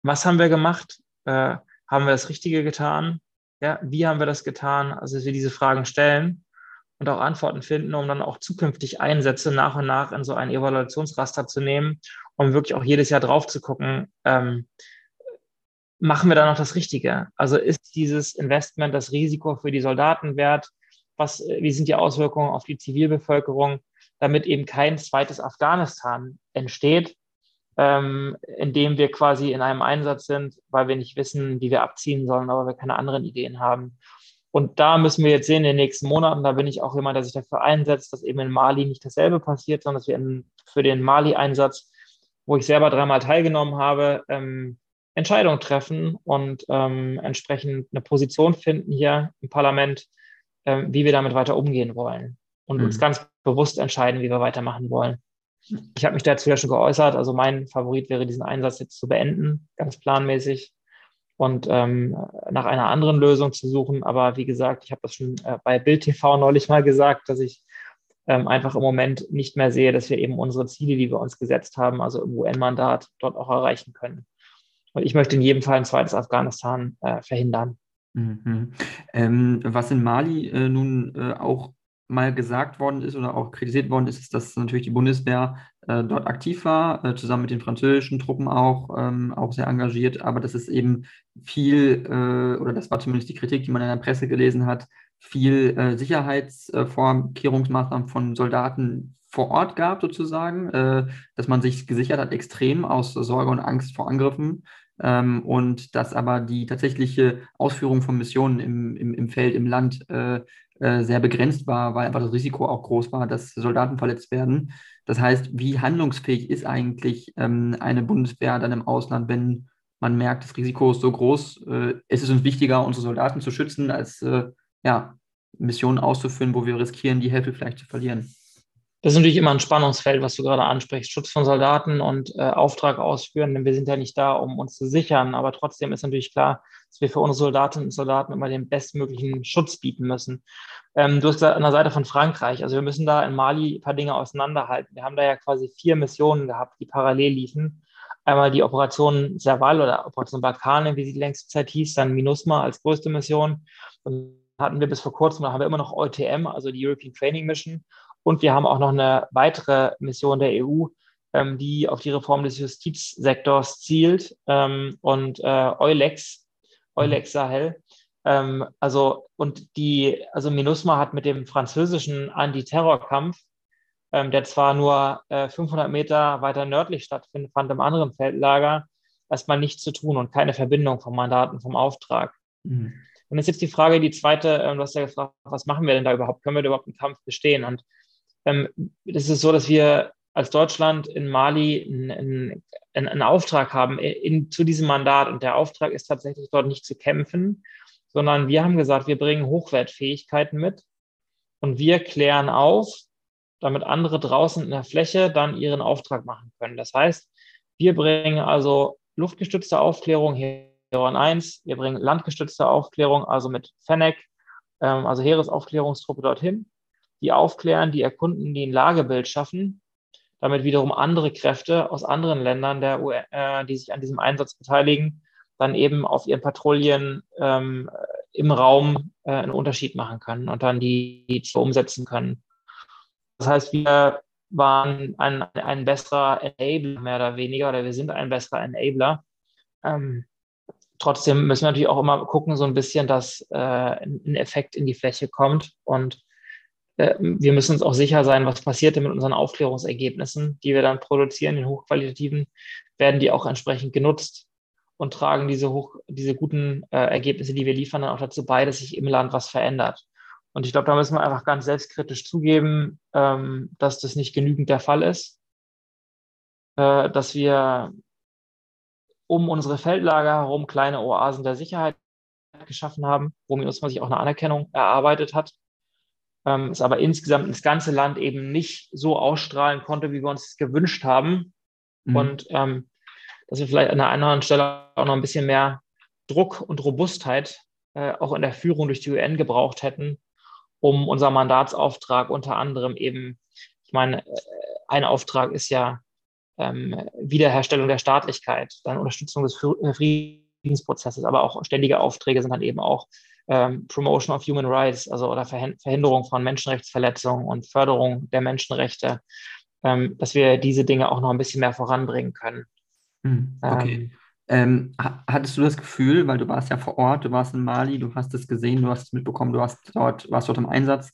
Speaker 3: was haben wir gemacht? Äh, haben wir das Richtige getan? Ja, wie haben wir das getan? Also, dass wir diese Fragen stellen und auch Antworten finden, um dann auch zukünftig Einsätze nach und nach in so ein Evaluationsraster zu nehmen, um wirklich auch jedes Jahr drauf zu gucken, ähm, machen wir da noch das Richtige? Also ist dieses Investment das Risiko für die Soldaten wert? Was, wie sind die Auswirkungen auf die Zivilbevölkerung, damit eben kein zweites Afghanistan entsteht, ähm, in dem wir quasi in einem Einsatz sind, weil wir nicht wissen, wie wir abziehen sollen, aber wir keine anderen Ideen haben. Und da müssen wir jetzt sehen in den nächsten Monaten, da bin ich auch jemand, der sich dafür einsetzt, dass eben in Mali nicht dasselbe passiert, sondern dass wir in, für den Mali-Einsatz, wo ich selber dreimal teilgenommen habe, ähm, Entscheidungen treffen und ähm, entsprechend eine Position finden hier im Parlament, ähm, wie wir damit weiter umgehen wollen und mhm. uns ganz bewusst entscheiden, wie wir weitermachen wollen. Ich habe mich dazu ja schon geäußert. Also mein Favorit wäre, diesen Einsatz jetzt zu beenden, ganz planmäßig und ähm, nach einer anderen Lösung zu suchen. Aber wie gesagt, ich habe das schon äh, bei Bild TV neulich mal gesagt, dass ich ähm, einfach im Moment nicht mehr sehe, dass wir eben unsere Ziele, die wir uns gesetzt haben, also im UN-Mandat, dort auch erreichen können. Ich möchte in jedem Fall ein zweites Afghanistan äh, verhindern.
Speaker 1: Mhm. Ähm, was in Mali äh, nun äh, auch mal gesagt worden ist oder auch kritisiert worden ist, ist, dass natürlich die Bundeswehr äh, dort aktiv war, äh, zusammen mit den französischen Truppen auch, ähm, auch sehr engagiert, aber dass es eben viel, äh, oder das war zumindest die Kritik, die man in der Presse gelesen hat, viel äh, Sicherheitsvorkehrungsmaßnahmen von Soldaten vor Ort gab, sozusagen, äh, dass man sich gesichert hat, extrem aus Sorge und Angst vor Angriffen. Ähm, und dass aber die tatsächliche Ausführung von Missionen im, im, im Feld, im Land äh, äh, sehr begrenzt war, weil einfach das Risiko auch groß war, dass Soldaten verletzt werden. Das heißt, wie handlungsfähig ist eigentlich ähm, eine Bundeswehr dann im Ausland, wenn man merkt, das Risiko ist so groß? Äh, es ist uns wichtiger, unsere Soldaten zu schützen, als äh, ja, Missionen auszuführen, wo wir riskieren, die Hälfte vielleicht zu verlieren.
Speaker 3: Das ist natürlich immer ein Spannungsfeld, was du gerade ansprichst. Schutz von Soldaten und äh, Auftrag ausführen, denn wir sind ja nicht da, um uns zu sichern. Aber trotzdem ist natürlich klar, dass wir für unsere Soldatinnen und Soldaten immer den bestmöglichen Schutz bieten müssen. Ähm, du hast gesagt, an der Seite von Frankreich. Also wir müssen da in Mali ein paar Dinge auseinanderhalten. Wir haben da ja quasi vier Missionen gehabt, die parallel liefen. Einmal die Operation Serval oder Operation Barkhane, wie sie die längste Zeit hieß, dann MINUSMA als größte Mission. Und hatten wir bis vor kurzem, da haben wir immer noch EUTM, also die European Training Mission. Und wir haben auch noch eine weitere Mission der EU, ähm, die auf die Reform des Justizsektors zielt ähm, und äh, Eulex, Eulex Sahel. Ähm, also, und die, also MINUSMA hat mit dem französischen Antiterrorkampf, ähm, der zwar nur äh, 500 Meter weiter nördlich stattfindet, fand im anderen Feldlager, erstmal nichts zu tun und keine Verbindung vom Mandaten, vom Auftrag. Mhm. Und jetzt ist die Frage, die zweite, ähm, du hast ja gefragt, was machen wir denn da überhaupt? Können wir da überhaupt einen Kampf bestehen? Und ähm, es ist so, dass wir als Deutschland in Mali einen, einen, einen Auftrag haben in, zu diesem Mandat. Und der Auftrag ist tatsächlich dort nicht zu kämpfen, sondern wir haben gesagt, wir bringen Hochwertfähigkeiten mit und wir klären auf, damit andere draußen in der Fläche dann ihren Auftrag machen können. Das heißt, wir bringen also luftgestützte Aufklärung, Heron 1, wir bringen landgestützte Aufklärung, also mit FENEC, ähm, also Heeresaufklärungstruppe dorthin die aufklären, die erkunden, die ein Lagebild schaffen, damit wiederum andere Kräfte aus anderen Ländern, der UN, äh, die sich an diesem Einsatz beteiligen, dann eben auf ihren Patrouillen ähm, im Raum äh, einen Unterschied machen können und dann die, die umsetzen können. Das heißt, wir waren ein, ein besserer Enabler, mehr oder weniger, oder wir sind ein besserer Enabler. Ähm, trotzdem müssen wir natürlich auch immer gucken, so ein bisschen, dass äh, ein Effekt in die Fläche kommt und wir müssen uns auch sicher sein, was passiert denn mit unseren Aufklärungsergebnissen, die wir dann produzieren, den hochqualitativen, werden die auch entsprechend genutzt und tragen diese, hoch, diese guten äh, Ergebnisse, die wir liefern, dann auch dazu bei, dass sich im Land was verändert. Und ich glaube, da müssen wir einfach ganz selbstkritisch zugeben, ähm, dass das nicht genügend der Fall ist, äh, dass wir um unsere Feldlager herum kleine Oasen der Sicherheit geschaffen haben, wo man sich auch eine Anerkennung erarbeitet hat ähm, es aber insgesamt ins ganze Land eben nicht so ausstrahlen konnte, wie wir uns das gewünscht haben. Mhm. Und ähm, dass wir vielleicht an einer anderen Stelle auch noch ein bisschen mehr Druck und Robustheit äh, auch in der Führung durch die UN gebraucht hätten, um unser Mandatsauftrag unter anderem eben, ich meine, äh, ein Auftrag ist ja ähm, Wiederherstellung der Staatlichkeit, dann Unterstützung des äh, Friedensprozesses, aber auch ständige Aufträge sind dann eben auch ähm, Promotion of Human Rights, also oder Verhinderung von Menschenrechtsverletzungen und Förderung der Menschenrechte, ähm, dass wir diese Dinge auch noch ein bisschen mehr voranbringen können.
Speaker 1: Hm, okay. Ähm, ähm, hattest du das Gefühl, weil du warst ja vor Ort, du warst in Mali, du hast es gesehen, du hast es mitbekommen, du hast dort, warst dort im Einsatz,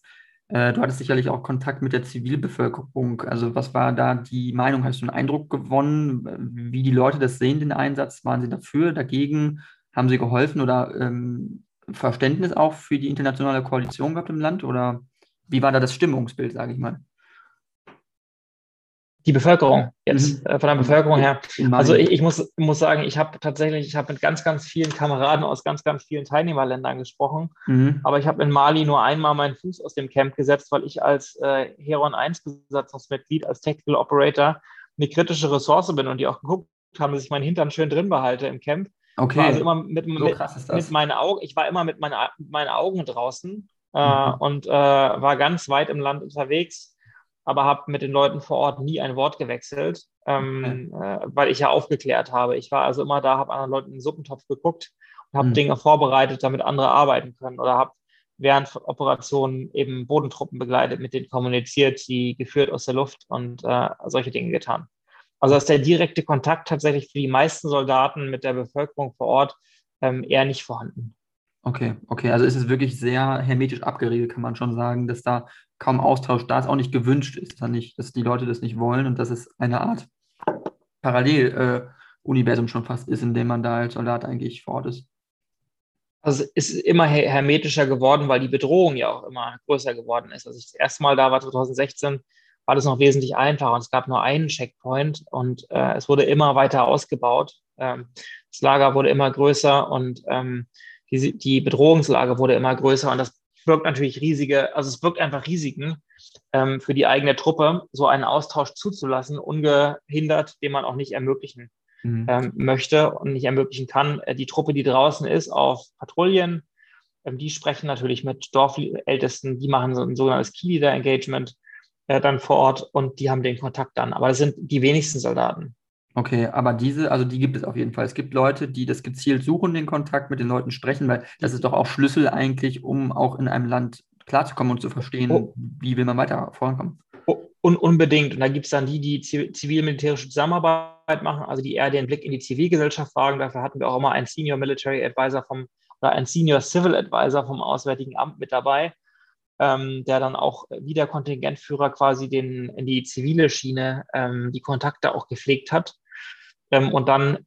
Speaker 1: äh, du hattest sicherlich auch Kontakt mit der Zivilbevölkerung. Also was war da die Meinung? Hast du einen Eindruck gewonnen, wie die Leute das sehen, den Einsatz? Waren sie dafür, dagegen? Haben sie geholfen oder ähm, Verständnis auch für die internationale Koalition gehabt im Land? Oder wie war da das Stimmungsbild, sage ich mal?
Speaker 3: die Bevölkerung jetzt, mhm. äh, von der Bevölkerung her. Also ich, ich muss, muss sagen, ich habe tatsächlich, ich habe mit ganz, ganz vielen Kameraden aus ganz, ganz vielen Teilnehmerländern gesprochen, mhm. aber ich habe in Mali nur einmal meinen Fuß aus dem Camp gesetzt, weil ich als äh, Heron 1 Besatzungsmitglied, als Technical Operator eine kritische Ressource bin und die auch geguckt haben, dass ich meinen Hintern schön drin behalte im Camp.
Speaker 1: Okay.
Speaker 3: also immer mit, so mit, mit meinen Augen, ich war immer mit meine, meinen Augen draußen äh, mhm. und äh, war ganz weit im Land unterwegs aber habe mit den Leuten vor Ort nie ein Wort gewechselt, ähm, okay. äh, weil ich ja aufgeklärt habe. Ich war also immer da, habe anderen Leuten in den Suppentopf geguckt und habe mhm. Dinge vorbereitet, damit andere arbeiten können oder habe während Operationen eben Bodentruppen begleitet, mit denen kommuniziert, die geführt aus der Luft und äh, solche Dinge getan. Also ist der direkte Kontakt tatsächlich für die meisten Soldaten mit der Bevölkerung vor Ort ähm, eher nicht vorhanden.
Speaker 1: Okay, okay, also ist es wirklich sehr hermetisch abgeriegelt, kann man schon sagen, dass da kaum Austausch da ist, auch nicht gewünscht ist, dass, nicht, dass die Leute das nicht wollen und dass es eine Art Paralleluniversum äh, schon fast ist, in dem man da als Soldat eigentlich vor Ort ist.
Speaker 3: Also es ist immer hermetischer geworden, weil die Bedrohung ja auch immer größer geworden ist. Als ich das erste Mal da war, 2016, war das noch wesentlich einfacher und es gab nur einen Checkpoint und äh, es wurde immer weiter ausgebaut. Ähm, das Lager wurde immer größer und ähm, die, die Bedrohungslage wurde immer größer und das birgt natürlich riesige, also es birgt einfach Risiken ähm, für die eigene Truppe, so einen Austausch zuzulassen, ungehindert, den man auch nicht ermöglichen mhm. ähm, möchte und nicht ermöglichen kann. Äh, die Truppe, die draußen ist auf Patrouillen, ähm, die sprechen natürlich mit Dorfältesten, die machen so ein sogenanntes Key-Leader-Engagement äh, dann vor Ort und die haben den Kontakt dann. Aber das sind die wenigsten Soldaten.
Speaker 1: Okay, aber diese, also die gibt es auf jeden Fall. Es gibt Leute, die das gezielt suchen, den Kontakt mit den Leuten sprechen, weil das ist doch auch Schlüssel eigentlich, um auch in einem Land klarzukommen und zu verstehen, oh. wie will man weiter vorankommen.
Speaker 3: Oh, un unbedingt. Und da gibt es dann die, die zivil-militärische Zusammenarbeit machen, also die eher den Blick in die Zivilgesellschaft wagen. Dafür hatten wir auch immer einen Senior Military Advisor vom oder einen Senior Civil Advisor vom Auswärtigen Amt mit dabei, ähm, der dann auch wie der Kontingentführer quasi den, in die zivile Schiene ähm, die Kontakte auch gepflegt hat ähm, und dann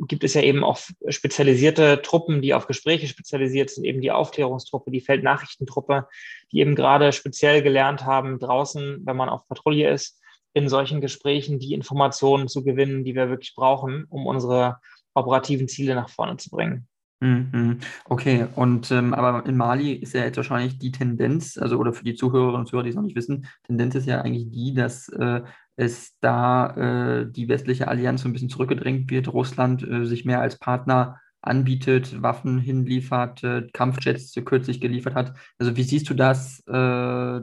Speaker 3: gibt es ja eben auch spezialisierte Truppen, die auf Gespräche spezialisiert sind, eben die Aufklärungstruppe, die Feldnachrichtentruppe, die eben gerade speziell gelernt haben, draußen, wenn man auf Patrouille ist, in solchen Gesprächen die Informationen zu gewinnen, die wir wirklich brauchen, um unsere operativen Ziele nach vorne zu bringen.
Speaker 1: Mhm. Okay, und ähm, aber in Mali ist ja jetzt wahrscheinlich die Tendenz, also oder für die Zuhörerinnen und Zuhörer, die es noch nicht wissen, Tendenz ist ja eigentlich die, dass äh, es da äh, die westliche Allianz so ein bisschen zurückgedrängt wird, Russland äh, sich mehr als Partner anbietet, Waffen hinliefert, äh, Kampfjets kürzlich geliefert hat. Also wie siehst du das, äh,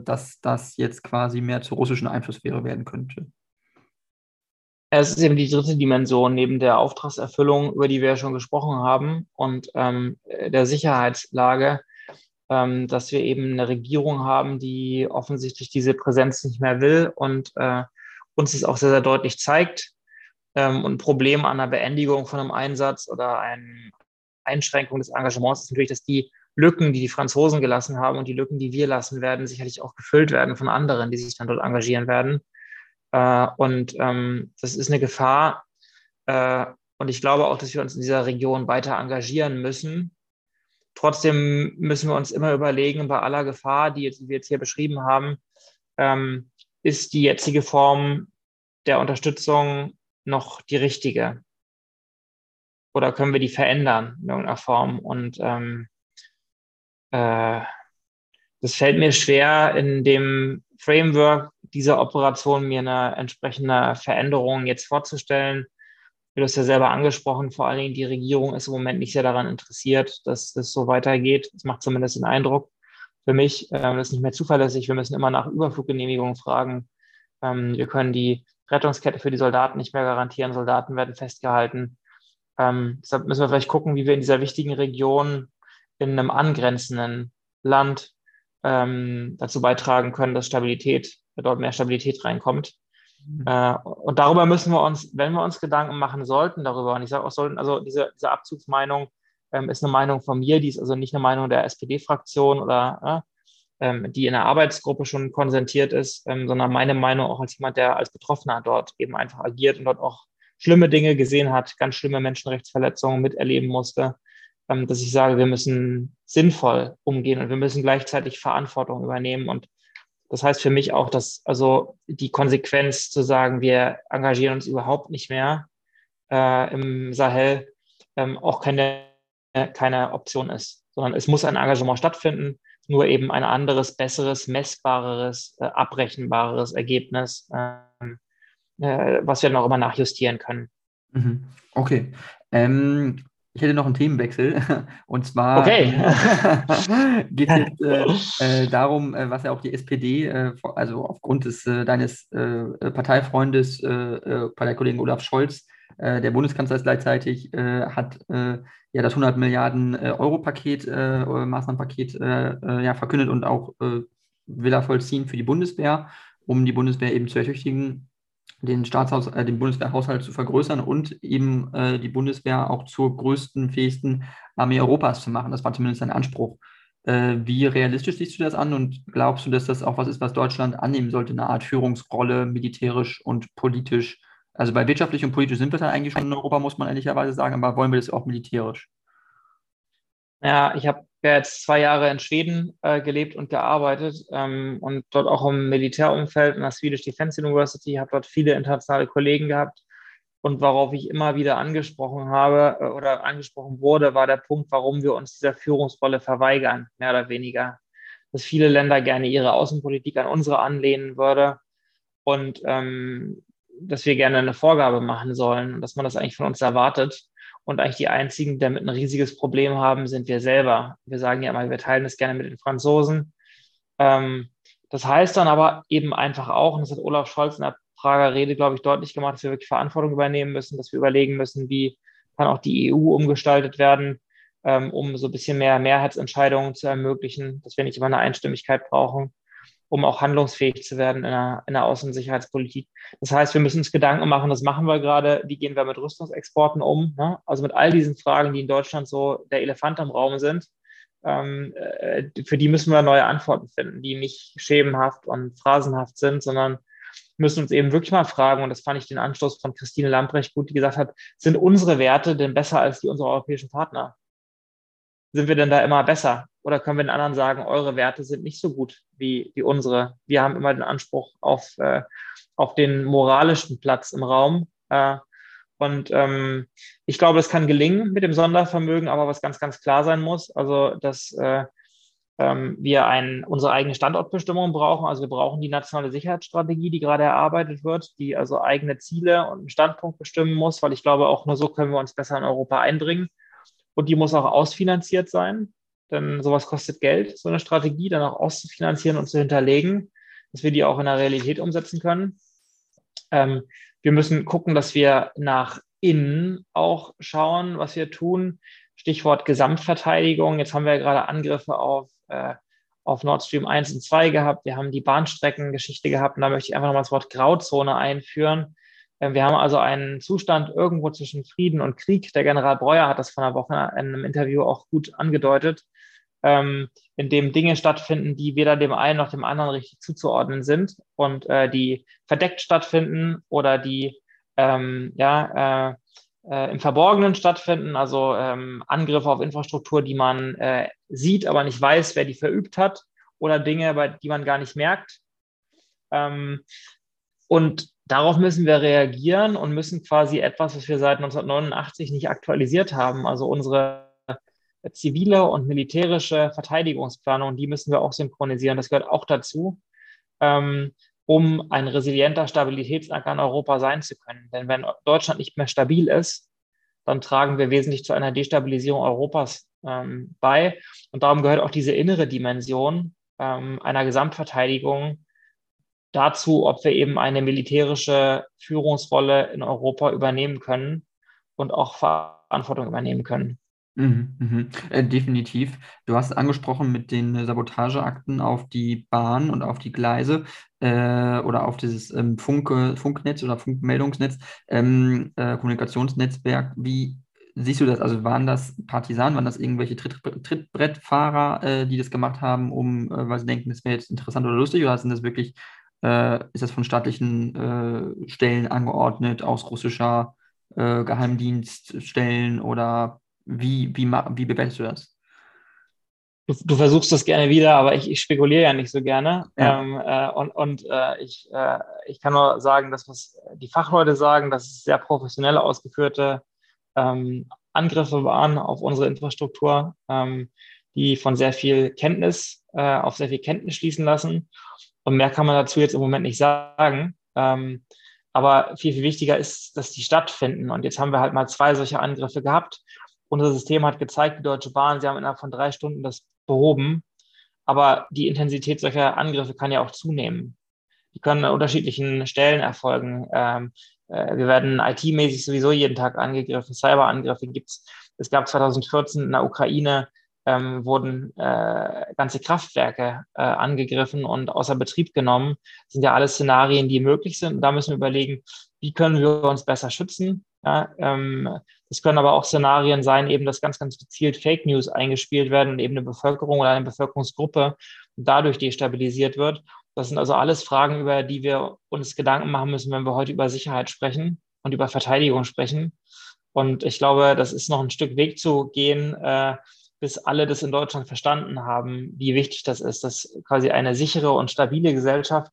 Speaker 1: dass das jetzt quasi mehr zur russischen Einflusssphäre werden könnte?
Speaker 3: Es ist eben die dritte Dimension neben der Auftragserfüllung, über die wir ja schon gesprochen haben, und ähm, der Sicherheitslage, ähm, dass wir eben eine Regierung haben, die offensichtlich diese Präsenz nicht mehr will und äh, uns es auch sehr, sehr deutlich zeigt. Ähm, und ein Problem an der Beendigung von einem Einsatz oder einer Einschränkung des Engagements ist natürlich, dass die Lücken, die die Franzosen gelassen haben und die Lücken, die wir lassen werden, sicherlich auch gefüllt werden von anderen, die sich dann dort engagieren werden. Äh, und ähm, das ist eine Gefahr. Äh, und ich glaube auch, dass wir uns in dieser Region weiter engagieren müssen. Trotzdem müssen wir uns immer überlegen, bei aller Gefahr, die, jetzt, die wir jetzt hier beschrieben haben, ähm, ist die jetzige Form der Unterstützung noch die richtige? Oder können wir die verändern in irgendeiner Form? Und ähm, äh, das fällt mir schwer, in dem Framework dieser Operation mir eine entsprechende Veränderung jetzt vorzustellen. Du hast ja selber angesprochen, vor allen Dingen die Regierung ist im Moment nicht sehr daran interessiert, dass das so weitergeht. Das macht zumindest den Eindruck für mich. Äh, das ist nicht mehr zuverlässig. Wir müssen immer nach Überfluggenehmigungen fragen. Ähm, wir können die Rettungskette für die Soldaten nicht mehr garantieren. Soldaten werden festgehalten. Ähm, deshalb müssen wir vielleicht gucken, wie wir in dieser wichtigen Region in einem angrenzenden Land ähm, dazu beitragen können, dass Stabilität, dort mehr Stabilität reinkommt. Mhm. Äh, und darüber müssen wir uns, wenn wir uns Gedanken machen sollten darüber, und ich sage auch sollten, also diese, diese Abzugsmeinung ähm, ist eine Meinung von mir, die ist also nicht eine Meinung der SPD-Fraktion oder äh, die in der Arbeitsgruppe schon konsentiert ist, ähm, sondern meine Meinung auch als jemand, der als Betroffener dort eben einfach agiert und dort auch schlimme Dinge gesehen hat, ganz schlimme Menschenrechtsverletzungen miterleben musste, ähm, dass ich sage, wir müssen sinnvoll umgehen und wir müssen gleichzeitig Verantwortung übernehmen. Und das heißt für mich auch, dass also die Konsequenz zu sagen, wir engagieren uns überhaupt nicht mehr äh, im Sahel, ähm, auch keine, keine Option ist, sondern es muss ein Engagement stattfinden, nur eben ein anderes, besseres, messbareres, äh, abrechenbareres Ergebnis. Ähm, äh, was wir dann auch immer nachjustieren können.
Speaker 1: Mhm. Okay. Ähm, ich hätte noch einen Themenwechsel. Und zwar
Speaker 3: okay.
Speaker 1: geht es äh, äh, darum, äh, was ja auch die SPD, äh, also aufgrund des deines Parteifreundes, Parteikollegen Olaf Scholz, der Bundeskanzler ist gleichzeitig, hat ja das 100 Milliarden Euro-Paket, Maßnahmenpaket ja, verkündet und auch will er vollziehen für die Bundeswehr, um die Bundeswehr eben zu ertüchtigen den Staatshaus, äh, den Bundeswehrhaushalt zu vergrößern und eben äh, die Bundeswehr auch zur größten, fähigsten Armee Europas zu machen. Das war zumindest ein Anspruch. Äh, wie realistisch siehst du das an und glaubst du, dass das auch was ist, was Deutschland annehmen sollte, eine Art Führungsrolle, militärisch und politisch? Also bei wirtschaftlich und politisch sind wir da eigentlich schon in Europa, muss man ehrlicherweise sagen, aber wollen wir das auch militärisch?
Speaker 3: Ja, ich habe ja jetzt zwei Jahre in Schweden äh, gelebt und gearbeitet ähm, und dort auch im Militärumfeld in der Swedish Defense University, habe dort viele internationale Kollegen gehabt. Und worauf ich immer wieder angesprochen habe äh, oder angesprochen wurde, war der Punkt, warum wir uns dieser Führungsrolle verweigern, mehr oder weniger. Dass viele Länder gerne ihre Außenpolitik an unsere anlehnen würde und ähm, dass wir gerne eine Vorgabe machen sollen und dass man das eigentlich von uns erwartet. Und eigentlich die einzigen, die damit ein riesiges Problem haben, sind wir selber. Wir sagen ja immer, wir teilen das gerne mit den Franzosen. Ähm, das heißt dann aber eben einfach auch, und das hat Olaf Scholz in der Prager Rede, glaube ich, deutlich gemacht, dass wir wirklich Verantwortung übernehmen müssen, dass wir überlegen müssen, wie kann auch die EU umgestaltet werden, ähm, um so ein bisschen mehr Mehrheitsentscheidungen zu ermöglichen, dass wir nicht immer eine Einstimmigkeit brauchen um auch handlungsfähig zu werden in der, in der Außen- und Sicherheitspolitik. Das heißt, wir müssen uns Gedanken machen, das machen wir gerade, wie gehen wir mit Rüstungsexporten um, ne? also mit all diesen Fragen, die in Deutschland so der Elefant im Raum sind. Ähm, äh, für die müssen wir neue Antworten finden, die nicht schemenhaft und phrasenhaft sind, sondern müssen uns eben wirklich mal fragen, und das fand ich den Anstoß von Christine Lamprecht gut, die gesagt hat, sind unsere Werte denn besser als die unserer europäischen Partner? Sind wir denn da immer besser? Oder können wir den anderen sagen, eure Werte sind nicht so gut wie, wie unsere? Wir haben immer den Anspruch auf, äh, auf den moralischen Platz im Raum. Äh, und ähm, ich glaube, es kann gelingen mit dem Sondervermögen, aber was ganz, ganz klar sein muss, also dass äh, ähm, wir ein, unsere eigene Standortbestimmung brauchen. Also wir brauchen die nationale Sicherheitsstrategie, die gerade erarbeitet wird, die also eigene Ziele und einen Standpunkt bestimmen muss, weil ich glaube, auch nur so können wir uns besser in Europa einbringen. Und die muss auch ausfinanziert sein denn sowas kostet Geld, so eine Strategie dann auch auszufinanzieren und zu hinterlegen, dass wir die auch in der Realität umsetzen können. Ähm, wir müssen gucken, dass wir nach innen auch schauen, was wir tun. Stichwort Gesamtverteidigung. Jetzt haben wir ja gerade Angriffe auf, äh, auf Nord Stream 1 und 2 gehabt. Wir haben die Bahnstreckengeschichte gehabt und da möchte ich einfach nochmal das Wort Grauzone einführen. Ähm, wir haben also einen Zustand irgendwo zwischen Frieden und Krieg. Der General Breuer hat das vor einer Woche in einem Interview auch gut angedeutet ähm, in dem Dinge stattfinden, die weder dem einen noch dem anderen richtig zuzuordnen sind und äh, die verdeckt stattfinden oder die ähm, ja, äh, äh, im Verborgenen stattfinden, also ähm, Angriffe auf Infrastruktur, die man äh, sieht, aber nicht weiß, wer die verübt hat, oder Dinge, die man gar nicht merkt. Ähm, und darauf müssen wir reagieren und müssen quasi etwas, was wir seit 1989 nicht aktualisiert haben, also unsere zivile und militärische Verteidigungsplanung, die müssen wir auch synchronisieren. Das gehört auch dazu. Ähm, um ein resilienter Stabilitätsanker in Europa sein zu können. Denn wenn Deutschland nicht mehr stabil ist, dann tragen wir wesentlich zu einer Destabilisierung Europas ähm, bei. Und darum gehört auch diese innere Dimension ähm, einer Gesamtverteidigung dazu, ob wir eben eine militärische Führungsrolle in Europa übernehmen können und auch Verantwortung übernehmen können.
Speaker 1: Mhm, mhm. Äh, definitiv. Du hast angesprochen mit den Sabotageakten auf die Bahn und auf die Gleise äh, oder auf dieses ähm, Funke, Funknetz oder Funkmeldungsnetz, ähm, äh, Kommunikationsnetzwerk. Wie siehst du das? Also waren das Partisanen, waren das irgendwelche Tritt, Trittbrettfahrer, äh, die das gemacht haben, um, äh, weil sie denken, das wäre jetzt interessant oder lustig, oder sind das wirklich, äh, ist das von staatlichen Stellen angeordnet, aus russischer Geheimdienststellen oder wie, wie, wie bewertest du das?
Speaker 3: Du, du, versuchst das gerne wieder, aber ich, ich spekuliere ja nicht so gerne. Ja. Ähm, äh, und und äh, ich, äh, ich kann nur sagen, dass was die Fachleute sagen, dass es sehr professionell ausgeführte ähm, Angriffe waren auf unsere Infrastruktur, ähm, die von sehr viel Kenntnis, äh, auf sehr viel Kenntnis schließen lassen. Und mehr kann man dazu jetzt im Moment nicht sagen. Ähm, aber viel, viel wichtiger ist, dass die stattfinden. Und jetzt haben wir halt mal zwei solche Angriffe gehabt. Unser System hat gezeigt, die Deutsche Bahn, sie haben innerhalb von drei Stunden das behoben. Aber die Intensität solcher Angriffe kann ja auch zunehmen. Die können an unterschiedlichen Stellen erfolgen. Ähm, äh, wir werden IT-mäßig sowieso jeden Tag angegriffen. Cyberangriffe gibt's. Es gab 2014 in der Ukraine ähm, wurden äh, ganze Kraftwerke äh, angegriffen und außer Betrieb genommen. Das sind ja alles Szenarien, die möglich sind. Und da müssen wir überlegen, wie können wir uns besser schützen? Ja, ähm, das können aber auch Szenarien sein, eben, dass ganz, ganz gezielt Fake News eingespielt werden und eben eine Bevölkerung oder eine Bevölkerungsgruppe dadurch destabilisiert wird. Das sind also alles Fragen, über die wir uns Gedanken machen müssen, wenn wir heute über Sicherheit sprechen und über Verteidigung sprechen. Und ich glaube, das ist noch ein Stück Weg zu gehen, äh, bis alle das in Deutschland verstanden haben, wie wichtig das ist, dass quasi eine sichere und stabile Gesellschaft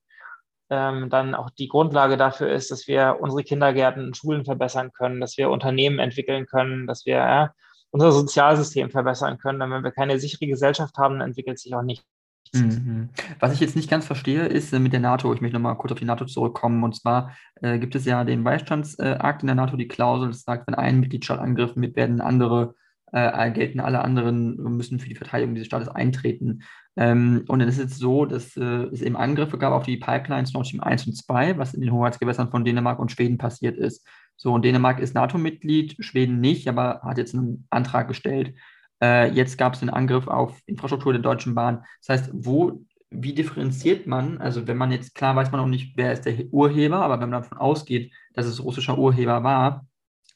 Speaker 3: ähm, dann auch die Grundlage dafür ist, dass wir unsere Kindergärten und Schulen verbessern können, dass wir Unternehmen entwickeln können, dass wir äh, unser Sozialsystem verbessern können. Denn wenn wir keine sichere Gesellschaft haben, dann entwickelt sich auch nichts.
Speaker 1: Mhm. Was ich jetzt nicht ganz verstehe, ist äh, mit der NATO, ich möchte nochmal kurz auf die NATO zurückkommen, und zwar äh, gibt es ja den Beistandsakt in der NATO, die Klausel, das sagt, wenn ein Mitgliedstaat angegriffen wird, werden andere, äh, gelten alle anderen, müssen für die Verteidigung dieses Staates eintreten. Ähm, und dann ist es so, dass äh, es eben Angriffe gab auf die Pipelines Nord Stream 1 und 2, was in den Hoheitsgewässern von Dänemark und Schweden passiert ist. So, und Dänemark ist NATO-Mitglied, Schweden nicht, aber hat jetzt einen Antrag gestellt. Äh, jetzt gab es den Angriff auf Infrastruktur der Deutschen Bahn. Das heißt, wo, wie differenziert man, also wenn man jetzt, klar weiß man auch nicht, wer ist der Urheber, aber wenn man davon ausgeht, dass es russischer Urheber war,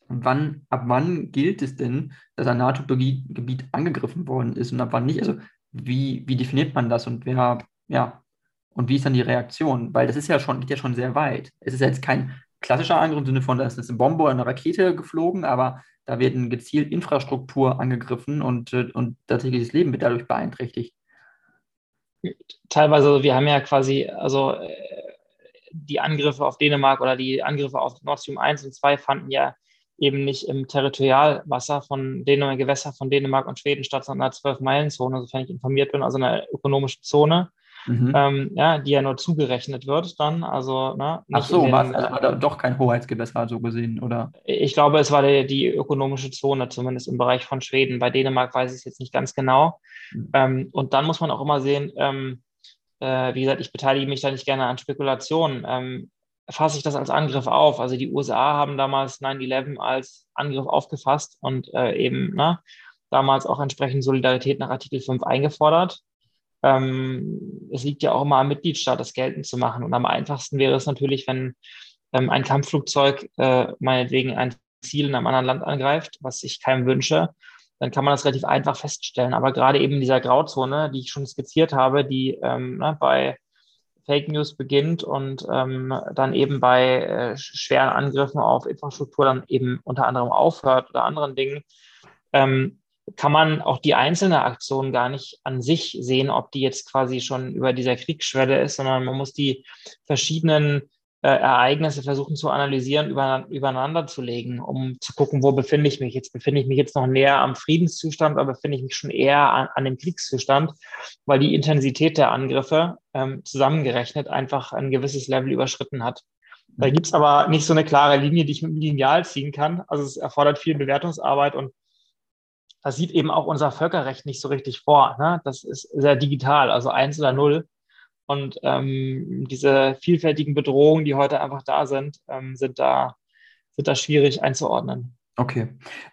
Speaker 1: wann, ab wann gilt es denn, dass ein NATO-Gebiet angegriffen worden ist und ab wann nicht? Also wie, wie definiert man das und wer, ja, und wie ist dann die Reaktion? Weil das ist ja schon, geht ja schon sehr weit. Es ist jetzt kein klassischer Angriff im Sinne von, da ist eine Bombe oder eine Rakete geflogen, aber da werden gezielt Infrastruktur angegriffen und, und tatsächliches Leben wird dadurch beeinträchtigt.
Speaker 3: Teilweise, wir haben ja quasi, also äh, die Angriffe auf Dänemark oder die Angriffe auf Nord Stream 1 und 2 fanden ja eben nicht im Territorialwasser von Dänemark, Gewässer von Dänemark und Schweden statt, sondern in einer 12-Meilen-Zone, sofern ich informiert bin, also einer ökonomischen Zone, mhm. ähm, ja, die ja nur zugerechnet wird dann. Also, ne,
Speaker 1: Ach so, war es also doch kein Hoheitsgewässer so gesehen, oder?
Speaker 3: Ich glaube, es war die, die, ökonomische Zone, zumindest im Bereich von Schweden. Bei Dänemark weiß ich es jetzt nicht ganz genau. Mhm. Ähm, und dann muss man auch immer sehen, ähm, äh, wie gesagt, ich beteilige mich da nicht gerne an Spekulationen. Fasse ich das als Angriff auf. Also die USA haben damals 9-11 als Angriff aufgefasst und äh, eben ne, damals auch entsprechend Solidarität nach Artikel 5 eingefordert. Ähm, es liegt ja auch immer am Mitgliedstaat, das geltend zu machen. Und am einfachsten wäre es natürlich, wenn ähm, ein Kampfflugzeug äh, meinetwegen ein Ziel in einem anderen Land angreift, was ich keinem wünsche, dann kann man das relativ einfach feststellen. Aber gerade eben in dieser Grauzone, die ich schon skizziert habe, die ähm, ne, bei Fake News beginnt und ähm, dann eben bei äh, schweren Angriffen auf Infrastruktur dann eben unter anderem aufhört oder anderen Dingen, ähm, kann man auch die einzelne Aktion gar nicht an sich sehen, ob die jetzt quasi schon über dieser Kriegsschwelle ist, sondern man muss die verschiedenen äh, Ereignisse versuchen zu analysieren, über, übereinander zu legen, um zu gucken, wo befinde ich mich. Jetzt befinde ich mich jetzt noch näher am Friedenszustand, aber befinde ich mich schon eher an, an dem Kriegszustand, weil die Intensität der Angriffe ähm, zusammengerechnet einfach ein gewisses Level überschritten hat. Da gibt es aber nicht so eine klare Linie, die ich mit dem Lineal ziehen kann. Also es erfordert viel Bewertungsarbeit und das sieht eben auch unser Völkerrecht nicht so richtig vor. Ne? Das ist sehr digital, also eins oder null. Und ähm, diese vielfältigen Bedrohungen, die heute einfach da sind, ähm, sind, da, sind da schwierig einzuordnen.
Speaker 1: Okay,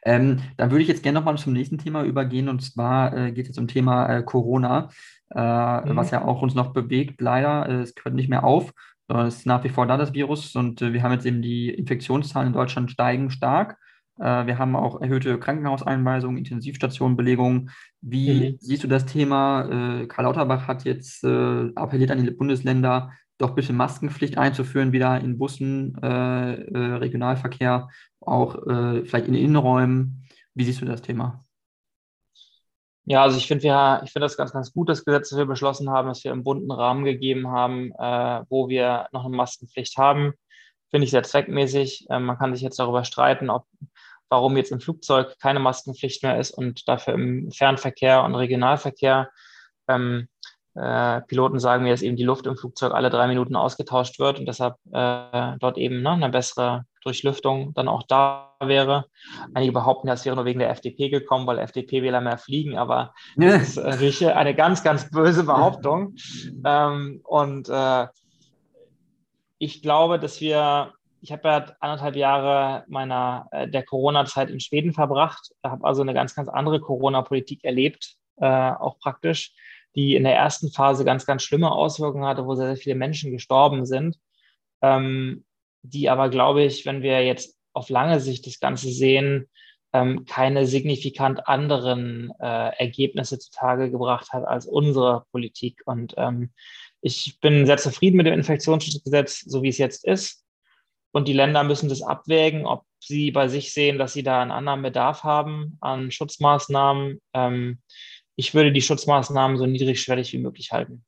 Speaker 1: ähm, dann würde ich jetzt gerne nochmal zum nächsten Thema übergehen und zwar äh, geht es um Thema äh, Corona, äh, mhm. was ja auch uns noch bewegt. Leider, äh, es hört nicht mehr auf, sondern es ist nach wie vor da das Virus und äh, wir haben jetzt eben die Infektionszahlen in Deutschland steigen stark. Äh, wir haben auch erhöhte Krankenhauseinweisungen, Intensivstationenbelegungen. Wie mhm. siehst du das Thema? Äh, Karl Lauterbach hat jetzt äh, appelliert an die Bundesländer, doch bitte Maskenpflicht einzuführen, wieder in Bussen, Regionalverkehr, auch vielleicht in Innenräumen. Wie siehst du das Thema?
Speaker 3: Ja, also ich finde ich finde das ganz, ganz gut, das Gesetz, das wir beschlossen haben, dass wir im bunten Rahmen gegeben haben, äh, wo wir noch eine Maskenpflicht haben. Finde ich sehr zweckmäßig. Äh, man kann sich jetzt darüber streiten, ob warum jetzt im Flugzeug keine Maskenpflicht mehr ist und dafür im Fernverkehr und Regionalverkehr. Ähm, äh, Piloten sagen mir, dass eben die Luft im Flugzeug alle drei Minuten ausgetauscht wird und deshalb äh, dort eben ne, eine bessere Durchlüftung dann auch da wäre. Einige behaupten, das wäre nur wegen der FDP gekommen, weil FDP-Wähler mehr fliegen, aber das ist natürlich eine ganz, ganz böse Behauptung. Ähm, und äh, ich glaube, dass wir ich habe ja anderthalb Jahre meiner äh, der Corona-Zeit in Schweden verbracht, habe also eine ganz, ganz andere Corona-Politik erlebt, äh, auch praktisch, die in der ersten Phase ganz, ganz schlimme Auswirkungen hatte, wo sehr, sehr viele Menschen gestorben sind, ähm, die aber, glaube ich, wenn wir jetzt auf lange Sicht das Ganze sehen, ähm, keine signifikant anderen äh, Ergebnisse zutage gebracht hat als unsere Politik. Und ähm, ich bin sehr zufrieden mit dem Infektionsschutzgesetz, so wie es jetzt ist. Und die Länder müssen das abwägen, ob sie bei sich sehen, dass sie da einen anderen Bedarf haben an Schutzmaßnahmen. Ähm, ich würde die Schutzmaßnahmen so niedrigschwellig wie möglich halten.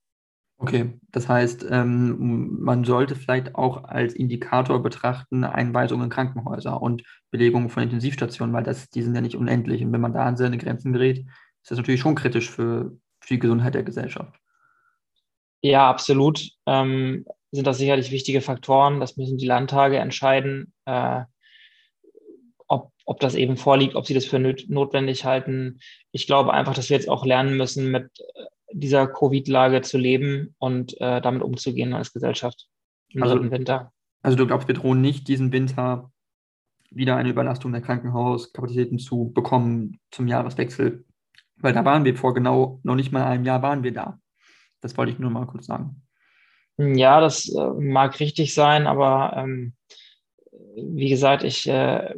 Speaker 1: Okay, das heißt, ähm, man sollte vielleicht auch als Indikator betrachten Einweisungen in Krankenhäuser und Belegungen von Intensivstationen, weil das, die sind ja nicht unendlich. Und wenn man da an seine Grenzen gerät, ist das natürlich schon kritisch für, für die Gesundheit der Gesellschaft.
Speaker 3: Ja, absolut. Ähm, sind das sicherlich wichtige Faktoren. Das müssen die Landtage entscheiden, äh, ob, ob das eben vorliegt, ob sie das für notwendig halten. Ich glaube einfach, dass wir jetzt auch lernen müssen, mit äh, dieser Covid-Lage zu leben und äh, damit umzugehen als Gesellschaft
Speaker 1: im also, Winter. Also du glaubst, wir drohen nicht diesen Winter wieder eine Überlastung der Krankenhauskapazitäten zu bekommen zum Jahreswechsel, weil da waren wir vor genau noch nicht mal einem Jahr waren wir da. Das wollte ich nur mal kurz sagen.
Speaker 3: Ja, das äh, mag richtig sein, aber ähm, wie gesagt, ich äh,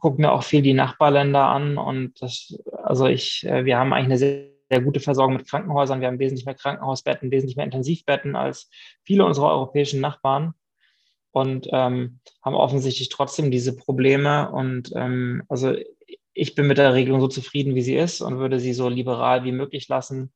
Speaker 3: gucke mir auch viel die Nachbarländer an und das, also ich, äh, wir haben eigentlich eine sehr, sehr, gute Versorgung mit Krankenhäusern. Wir haben wesentlich mehr Krankenhausbetten, wesentlich mehr Intensivbetten als viele unserer europäischen Nachbarn und ähm, haben offensichtlich trotzdem diese Probleme. Und ähm, also ich bin mit der Regelung so zufrieden, wie sie ist und würde sie so liberal wie möglich lassen.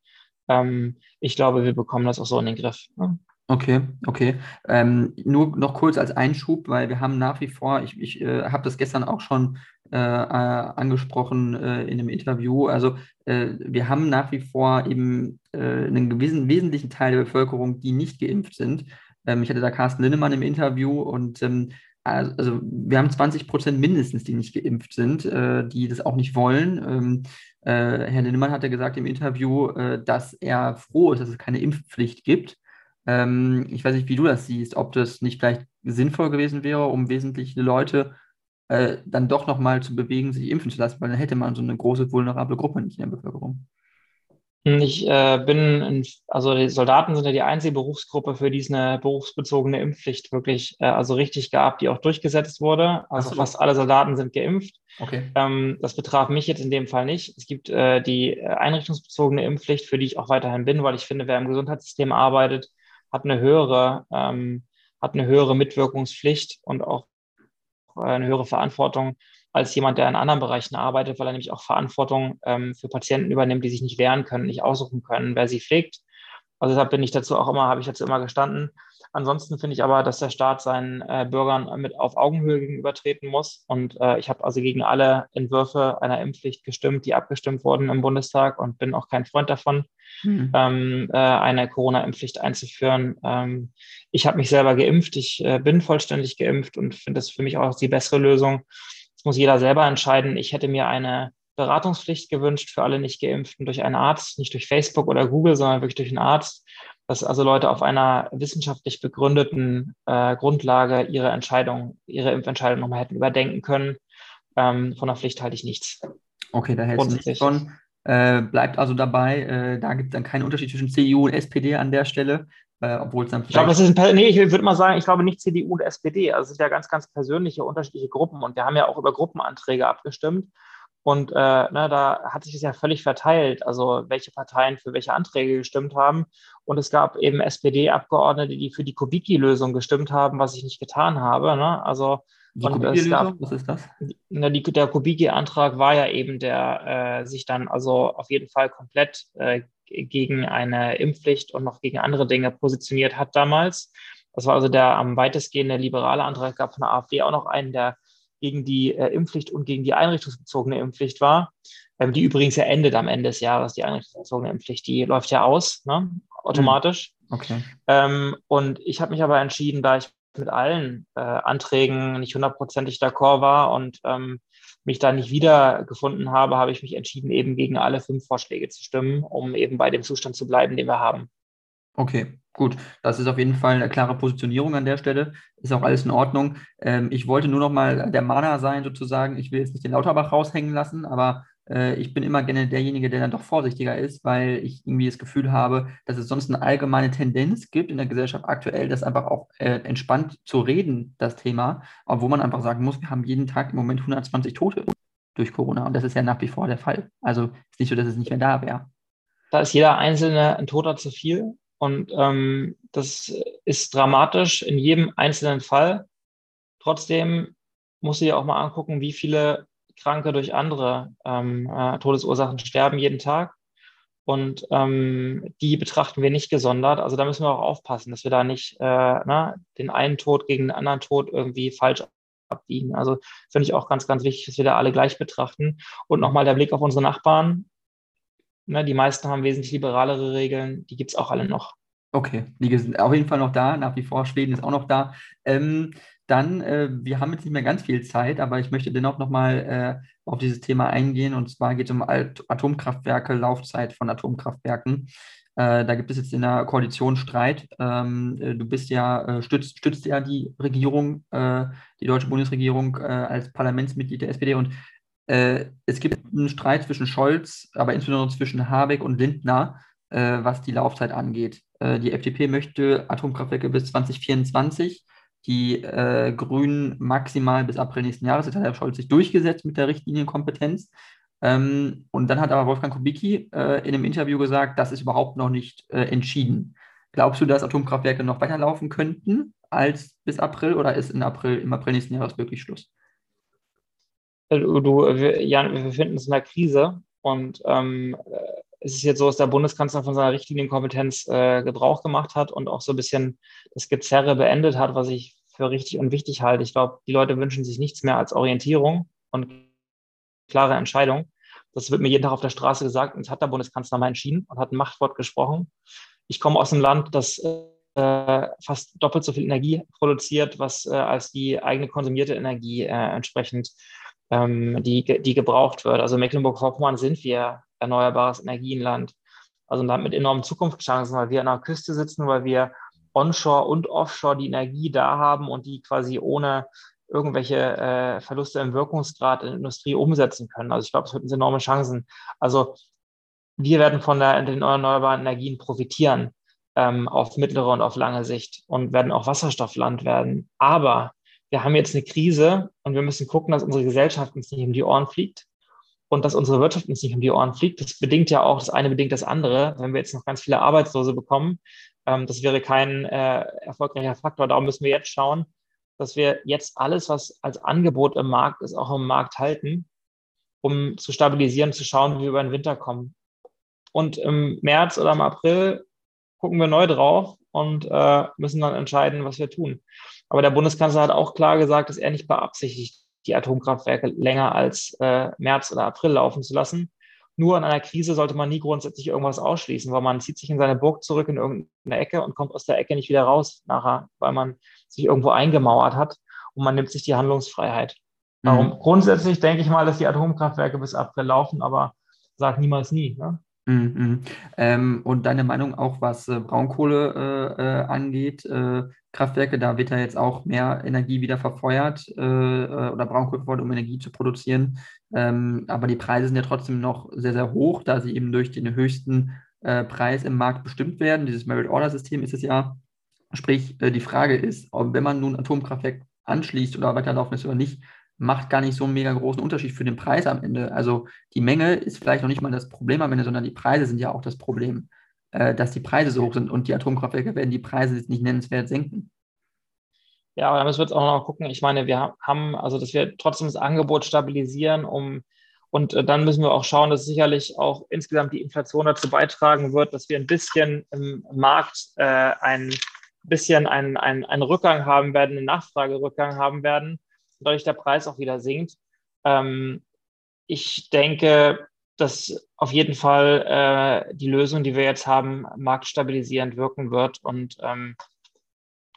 Speaker 3: Ähm, ich glaube, wir bekommen das auch so in den Griff. Ne?
Speaker 1: Okay, okay. Ähm, nur noch kurz als Einschub, weil wir haben nach wie vor, ich, ich äh, habe das gestern auch schon äh, äh, angesprochen äh, in einem Interview, also äh, wir haben nach wie vor eben äh, einen gewissen, wesentlichen Teil der Bevölkerung, die nicht geimpft sind. Ähm, ich hatte da Carsten Linnemann im Interview und ähm, also wir haben 20 Prozent mindestens, die nicht geimpft sind, die das auch nicht wollen. Ähm, Herr Linnemann hatte gesagt im Interview, dass er froh ist, dass es keine Impfpflicht gibt ähm, ich weiß nicht, wie du das siehst, ob das nicht vielleicht sinnvoll gewesen wäre, um wesentliche Leute äh, dann doch nochmal zu bewegen, sich impfen zu lassen, weil dann hätte man so eine große vulnerable Gruppe nicht in der Bevölkerung.
Speaker 3: Ich äh, bin, in, also die Soldaten sind ja die einzige Berufsgruppe, für die es eine berufsbezogene Impfpflicht wirklich, äh, also richtig gab, die auch durchgesetzt wurde. Also so. fast alle Soldaten sind geimpft. Okay. Ähm, das betraf mich jetzt in dem Fall nicht. Es gibt äh, die äh, einrichtungsbezogene Impfpflicht, für die ich auch weiterhin bin, weil ich finde, wer im Gesundheitssystem arbeitet, hat eine höhere, ähm, hat eine höhere Mitwirkungspflicht und auch äh, eine höhere Verantwortung als jemand, der in anderen Bereichen arbeitet, weil er nämlich auch Verantwortung ähm, für Patienten übernimmt, die sich nicht wehren können, nicht aussuchen können, wer sie pflegt. Also deshalb bin ich dazu auch immer, habe ich dazu immer gestanden. Ansonsten finde ich aber, dass der Staat seinen äh, Bürgern mit auf Augenhöhe gegenübertreten muss. Und äh, ich habe also gegen alle Entwürfe einer Impfpflicht gestimmt, die abgestimmt wurden im Bundestag und bin auch kein Freund davon, mhm. ähm, äh, eine Corona-Impfpflicht einzuführen. Ähm, ich habe mich selber geimpft, ich äh, bin vollständig geimpft und finde das für mich auch die bessere Lösung. Das muss jeder selber entscheiden. Ich hätte mir eine Beratungspflicht gewünscht für alle Nicht-Geimpften durch einen Arzt, nicht durch Facebook oder Google, sondern wirklich durch einen Arzt, dass also Leute auf einer wissenschaftlich begründeten äh, Grundlage ihre Entscheidung, ihre Impfentscheidung nochmal hätten überdenken können. Ähm, von der Pflicht halte ich nichts.
Speaker 1: Okay, da hältst du nichts von. Äh, bleibt also dabei, äh, da gibt es dann keinen Unterschied zwischen CDU und SPD an der Stelle, äh, obwohl es dann
Speaker 3: Ich glaube, das ist ein, nee, ich würde mal sagen, ich glaube nicht CDU und SPD, also es sind ja ganz, ganz persönliche, unterschiedliche Gruppen und wir haben ja auch über Gruppenanträge abgestimmt und äh, ne, da hat sich das ja völlig verteilt, also welche Parteien für welche Anträge gestimmt haben. Und es gab eben SPD-Abgeordnete, die für die Kubicki-Lösung gestimmt haben, was ich nicht getan habe. Ne? Also
Speaker 1: die und es gab, was ist das?
Speaker 3: Ne, die, der Kubicki-Antrag war ja eben der, äh, sich dann also auf jeden Fall komplett äh, gegen eine Impfpflicht und noch gegen andere Dinge positioniert hat damals. Das war also der am weitestgehende liberale Antrag, es gab von der AfD auch noch einen, der gegen die äh, Impfpflicht und gegen die einrichtungsbezogene Impfpflicht war, ähm, die übrigens ja endet am Ende des Jahres, die einrichtungsbezogene Impfpflicht, die läuft ja aus, ne? automatisch.
Speaker 1: Hm, okay.
Speaker 3: Ähm, und ich habe mich aber entschieden, da ich mit allen äh, Anträgen nicht hundertprozentig d'accord war und ähm, mich da nicht wiedergefunden habe, habe ich mich entschieden, eben gegen alle fünf Vorschläge zu stimmen, um eben bei dem Zustand zu bleiben, den wir haben.
Speaker 1: Okay, gut. Das ist auf jeden Fall eine klare Positionierung an der Stelle. Ist auch alles in Ordnung. Ähm, ich wollte nur noch mal der Mana sein, sozusagen. Ich will jetzt nicht den Lauterbach raushängen lassen, aber äh, ich bin immer gerne derjenige, der dann doch vorsichtiger ist, weil ich irgendwie das Gefühl habe, dass es sonst eine allgemeine Tendenz gibt in der Gesellschaft aktuell, das einfach auch äh, entspannt zu reden, das Thema, obwohl man einfach sagen muss, wir haben jeden Tag im Moment 120 Tote durch Corona und das ist ja nach wie vor der Fall. Also ist nicht so, dass es nicht mehr da wäre.
Speaker 3: Da ist jeder Einzelne ein Toter zu viel und ähm, das ist dramatisch in jedem einzelnen Fall. Trotzdem muss ich auch mal angucken, wie viele Kranke durch andere ähm, äh, Todesursachen sterben jeden Tag. Und ähm, die betrachten wir nicht gesondert. Also da müssen wir auch aufpassen, dass wir da nicht äh, na, den einen Tod gegen den anderen Tod irgendwie falsch abbiegen. Also finde ich auch ganz, ganz wichtig, dass wir da alle gleich betrachten. Und nochmal der Blick auf unsere Nachbarn. Ne, die meisten haben wesentlich liberalere Regeln, die gibt es auch alle noch.
Speaker 1: Okay, die sind auf jeden Fall noch da, nach wie vor, Schweden ist auch noch da. Ähm, dann, äh, wir haben jetzt nicht mehr ganz viel Zeit, aber ich möchte dennoch nochmal äh, auf dieses Thema eingehen. Und zwar geht es um Alt Atomkraftwerke, Laufzeit von Atomkraftwerken. Äh, da gibt es jetzt in der Koalition Streit. Ähm, äh, du bist ja, äh, stützt, stützt ja die Regierung, äh, die deutsche Bundesregierung als Parlamentsmitglied der SPD und es gibt einen Streit zwischen Scholz, aber insbesondere zwischen Habeck und Lindner, äh, was die Laufzeit angeht. Äh, die FDP möchte Atomkraftwerke bis 2024, die äh, Grünen maximal bis April nächsten Jahres. Jetzt hat Herr Scholz sich durchgesetzt mit der Richtlinienkompetenz. Ähm, und dann hat aber Wolfgang Kubicki äh, in einem Interview gesagt, das ist überhaupt noch nicht äh, entschieden. Glaubst du, dass Atomkraftwerke noch weiterlaufen könnten als bis April oder ist in April, im April nächsten Jahres wirklich Schluss?
Speaker 3: Du, Jan, wir befinden uns in einer Krise und ähm, es ist jetzt so, dass der Bundeskanzler von seiner Richtlinienkompetenz äh, Gebrauch gemacht hat und auch so ein bisschen das Gezerre beendet hat, was ich für richtig und wichtig halte. Ich glaube, die Leute wünschen sich nichts mehr als Orientierung und klare Entscheidung. Das wird mir jeden Tag auf der Straße gesagt und das hat der Bundeskanzler mal entschieden und hat ein Machtwort gesprochen. Ich komme aus einem Land, das äh, fast doppelt so viel Energie produziert, was äh, als die eigene konsumierte Energie äh, entsprechend ähm, die, die gebraucht wird. Also Mecklenburg-Vorpommern sind wir erneuerbares Energienland. Also ein Land mit enormen Zukunftschancen, weil wir an der Küste sitzen, weil wir onshore und offshore die Energie da haben und die quasi ohne irgendwelche äh, Verluste im Wirkungsgrad in der Industrie umsetzen können. Also ich glaube, es wird uns enorme Chancen. Also wir werden von der, den erneuerbaren Energien profitieren ähm, auf mittlere und auf lange Sicht und werden auch Wasserstoffland werden. Aber wir haben jetzt eine Krise und wir müssen gucken, dass unsere Gesellschaft uns nicht um die Ohren fliegt und dass unsere Wirtschaft uns nicht um die Ohren fliegt. Das bedingt ja auch, das eine bedingt das andere. Wenn wir jetzt noch ganz viele Arbeitslose bekommen, ähm, das wäre kein äh, erfolgreicher Faktor. Darum müssen wir jetzt schauen, dass wir jetzt alles, was als Angebot im Markt ist, auch im Markt halten, um zu stabilisieren, zu schauen, wie wir über den Winter kommen. Und im März oder im April gucken wir neu drauf und äh, müssen dann entscheiden, was wir tun. Aber der Bundeskanzler hat auch klar gesagt, dass er nicht beabsichtigt, die Atomkraftwerke länger als äh, März oder April laufen zu lassen. Nur in einer Krise sollte man nie grundsätzlich irgendwas ausschließen, weil man zieht sich in seine Burg zurück in irgendeine Ecke und kommt aus der Ecke nicht wieder raus nachher, weil man sich irgendwo eingemauert hat und man nimmt sich die Handlungsfreiheit. Darum mhm. grundsätzlich denke ich mal, dass die Atomkraftwerke bis April laufen, aber sag niemals nie. Ne?
Speaker 1: Mhm. mhm. Ähm, und deine Meinung auch, was äh, Braunkohle äh, äh, angeht, äh, Kraftwerke, da wird ja jetzt auch mehr Energie wieder verfeuert äh, äh, oder Braunkohle verfeuert, um Energie zu produzieren. Ähm, aber die Preise sind ja trotzdem noch sehr, sehr hoch, da sie eben durch den höchsten Preis im Markt bestimmt werden. Dieses Merit-Order-System ist es ja. Sprich, die Frage ist, ob, wenn man nun Atomkraftwerk anschließt oder weiterlaufen ist oder nicht, macht gar nicht so einen mega großen Unterschied für den Preis am Ende. Also die Menge ist vielleicht noch nicht mal das Problem am Ende, sondern die Preise sind ja auch das Problem, äh, dass die Preise so hoch sind und die Atomkraftwerke werden die Preise jetzt nicht nennenswert senken.
Speaker 3: Ja, aber da müssen wir jetzt auch noch gucken. Ich meine, wir haben, also dass wir trotzdem das Angebot stabilisieren, um und äh, dann müssen wir auch schauen, dass sicherlich auch insgesamt die Inflation dazu beitragen wird, dass wir ein bisschen im Markt äh, ein bisschen einen, einen, einen Rückgang haben werden, einen Nachfragerückgang haben werden dadurch der Preis auch wieder sinkt. Ähm, ich denke, dass auf jeden Fall äh, die Lösung, die wir jetzt haben, marktstabilisierend wirken wird und ähm,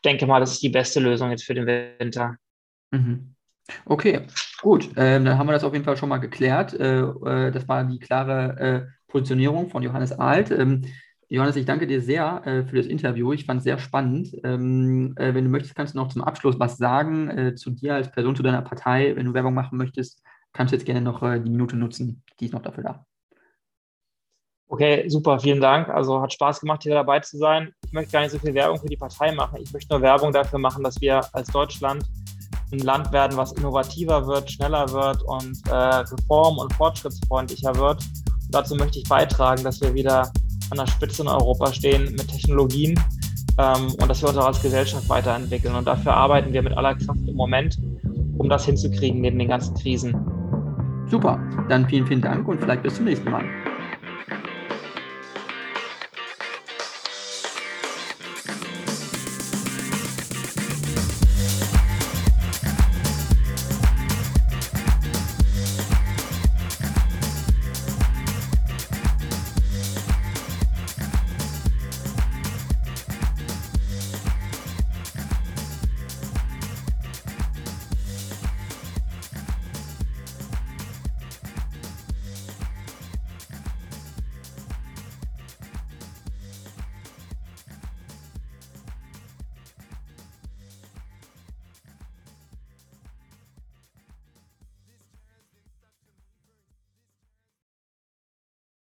Speaker 3: denke mal, das ist die beste Lösung jetzt für den Winter.
Speaker 1: Mhm. Okay, gut. Ähm, dann haben wir das auf jeden Fall schon mal geklärt. Äh, äh, das war die klare äh, Positionierung von Johannes Alt. Ähm, Johannes, ich danke dir sehr äh, für das Interview. Ich fand es sehr spannend. Ähm, äh, wenn du möchtest, kannst du noch zum Abschluss was sagen äh, zu dir als Person, zu deiner Partei. Wenn du Werbung machen möchtest, kannst du jetzt gerne noch äh, die Minute nutzen. Die ist noch dafür da.
Speaker 3: Okay, super, vielen Dank. Also hat Spaß gemacht, hier dabei zu sein. Ich möchte gar nicht so viel Werbung für die Partei machen. Ich möchte nur Werbung dafür machen, dass wir als Deutschland ein Land werden, was innovativer wird, schneller wird und äh, reform- und fortschrittsfreundlicher wird. Und dazu möchte ich beitragen, dass wir wieder an der Spitze in Europa stehen mit Technologien ähm, und dass wir uns auch als Gesellschaft weiterentwickeln. Und dafür arbeiten wir mit aller Kraft im Moment, um das hinzukriegen neben den ganzen Krisen.
Speaker 1: Super, dann vielen, vielen Dank und vielleicht bis zum nächsten Mal.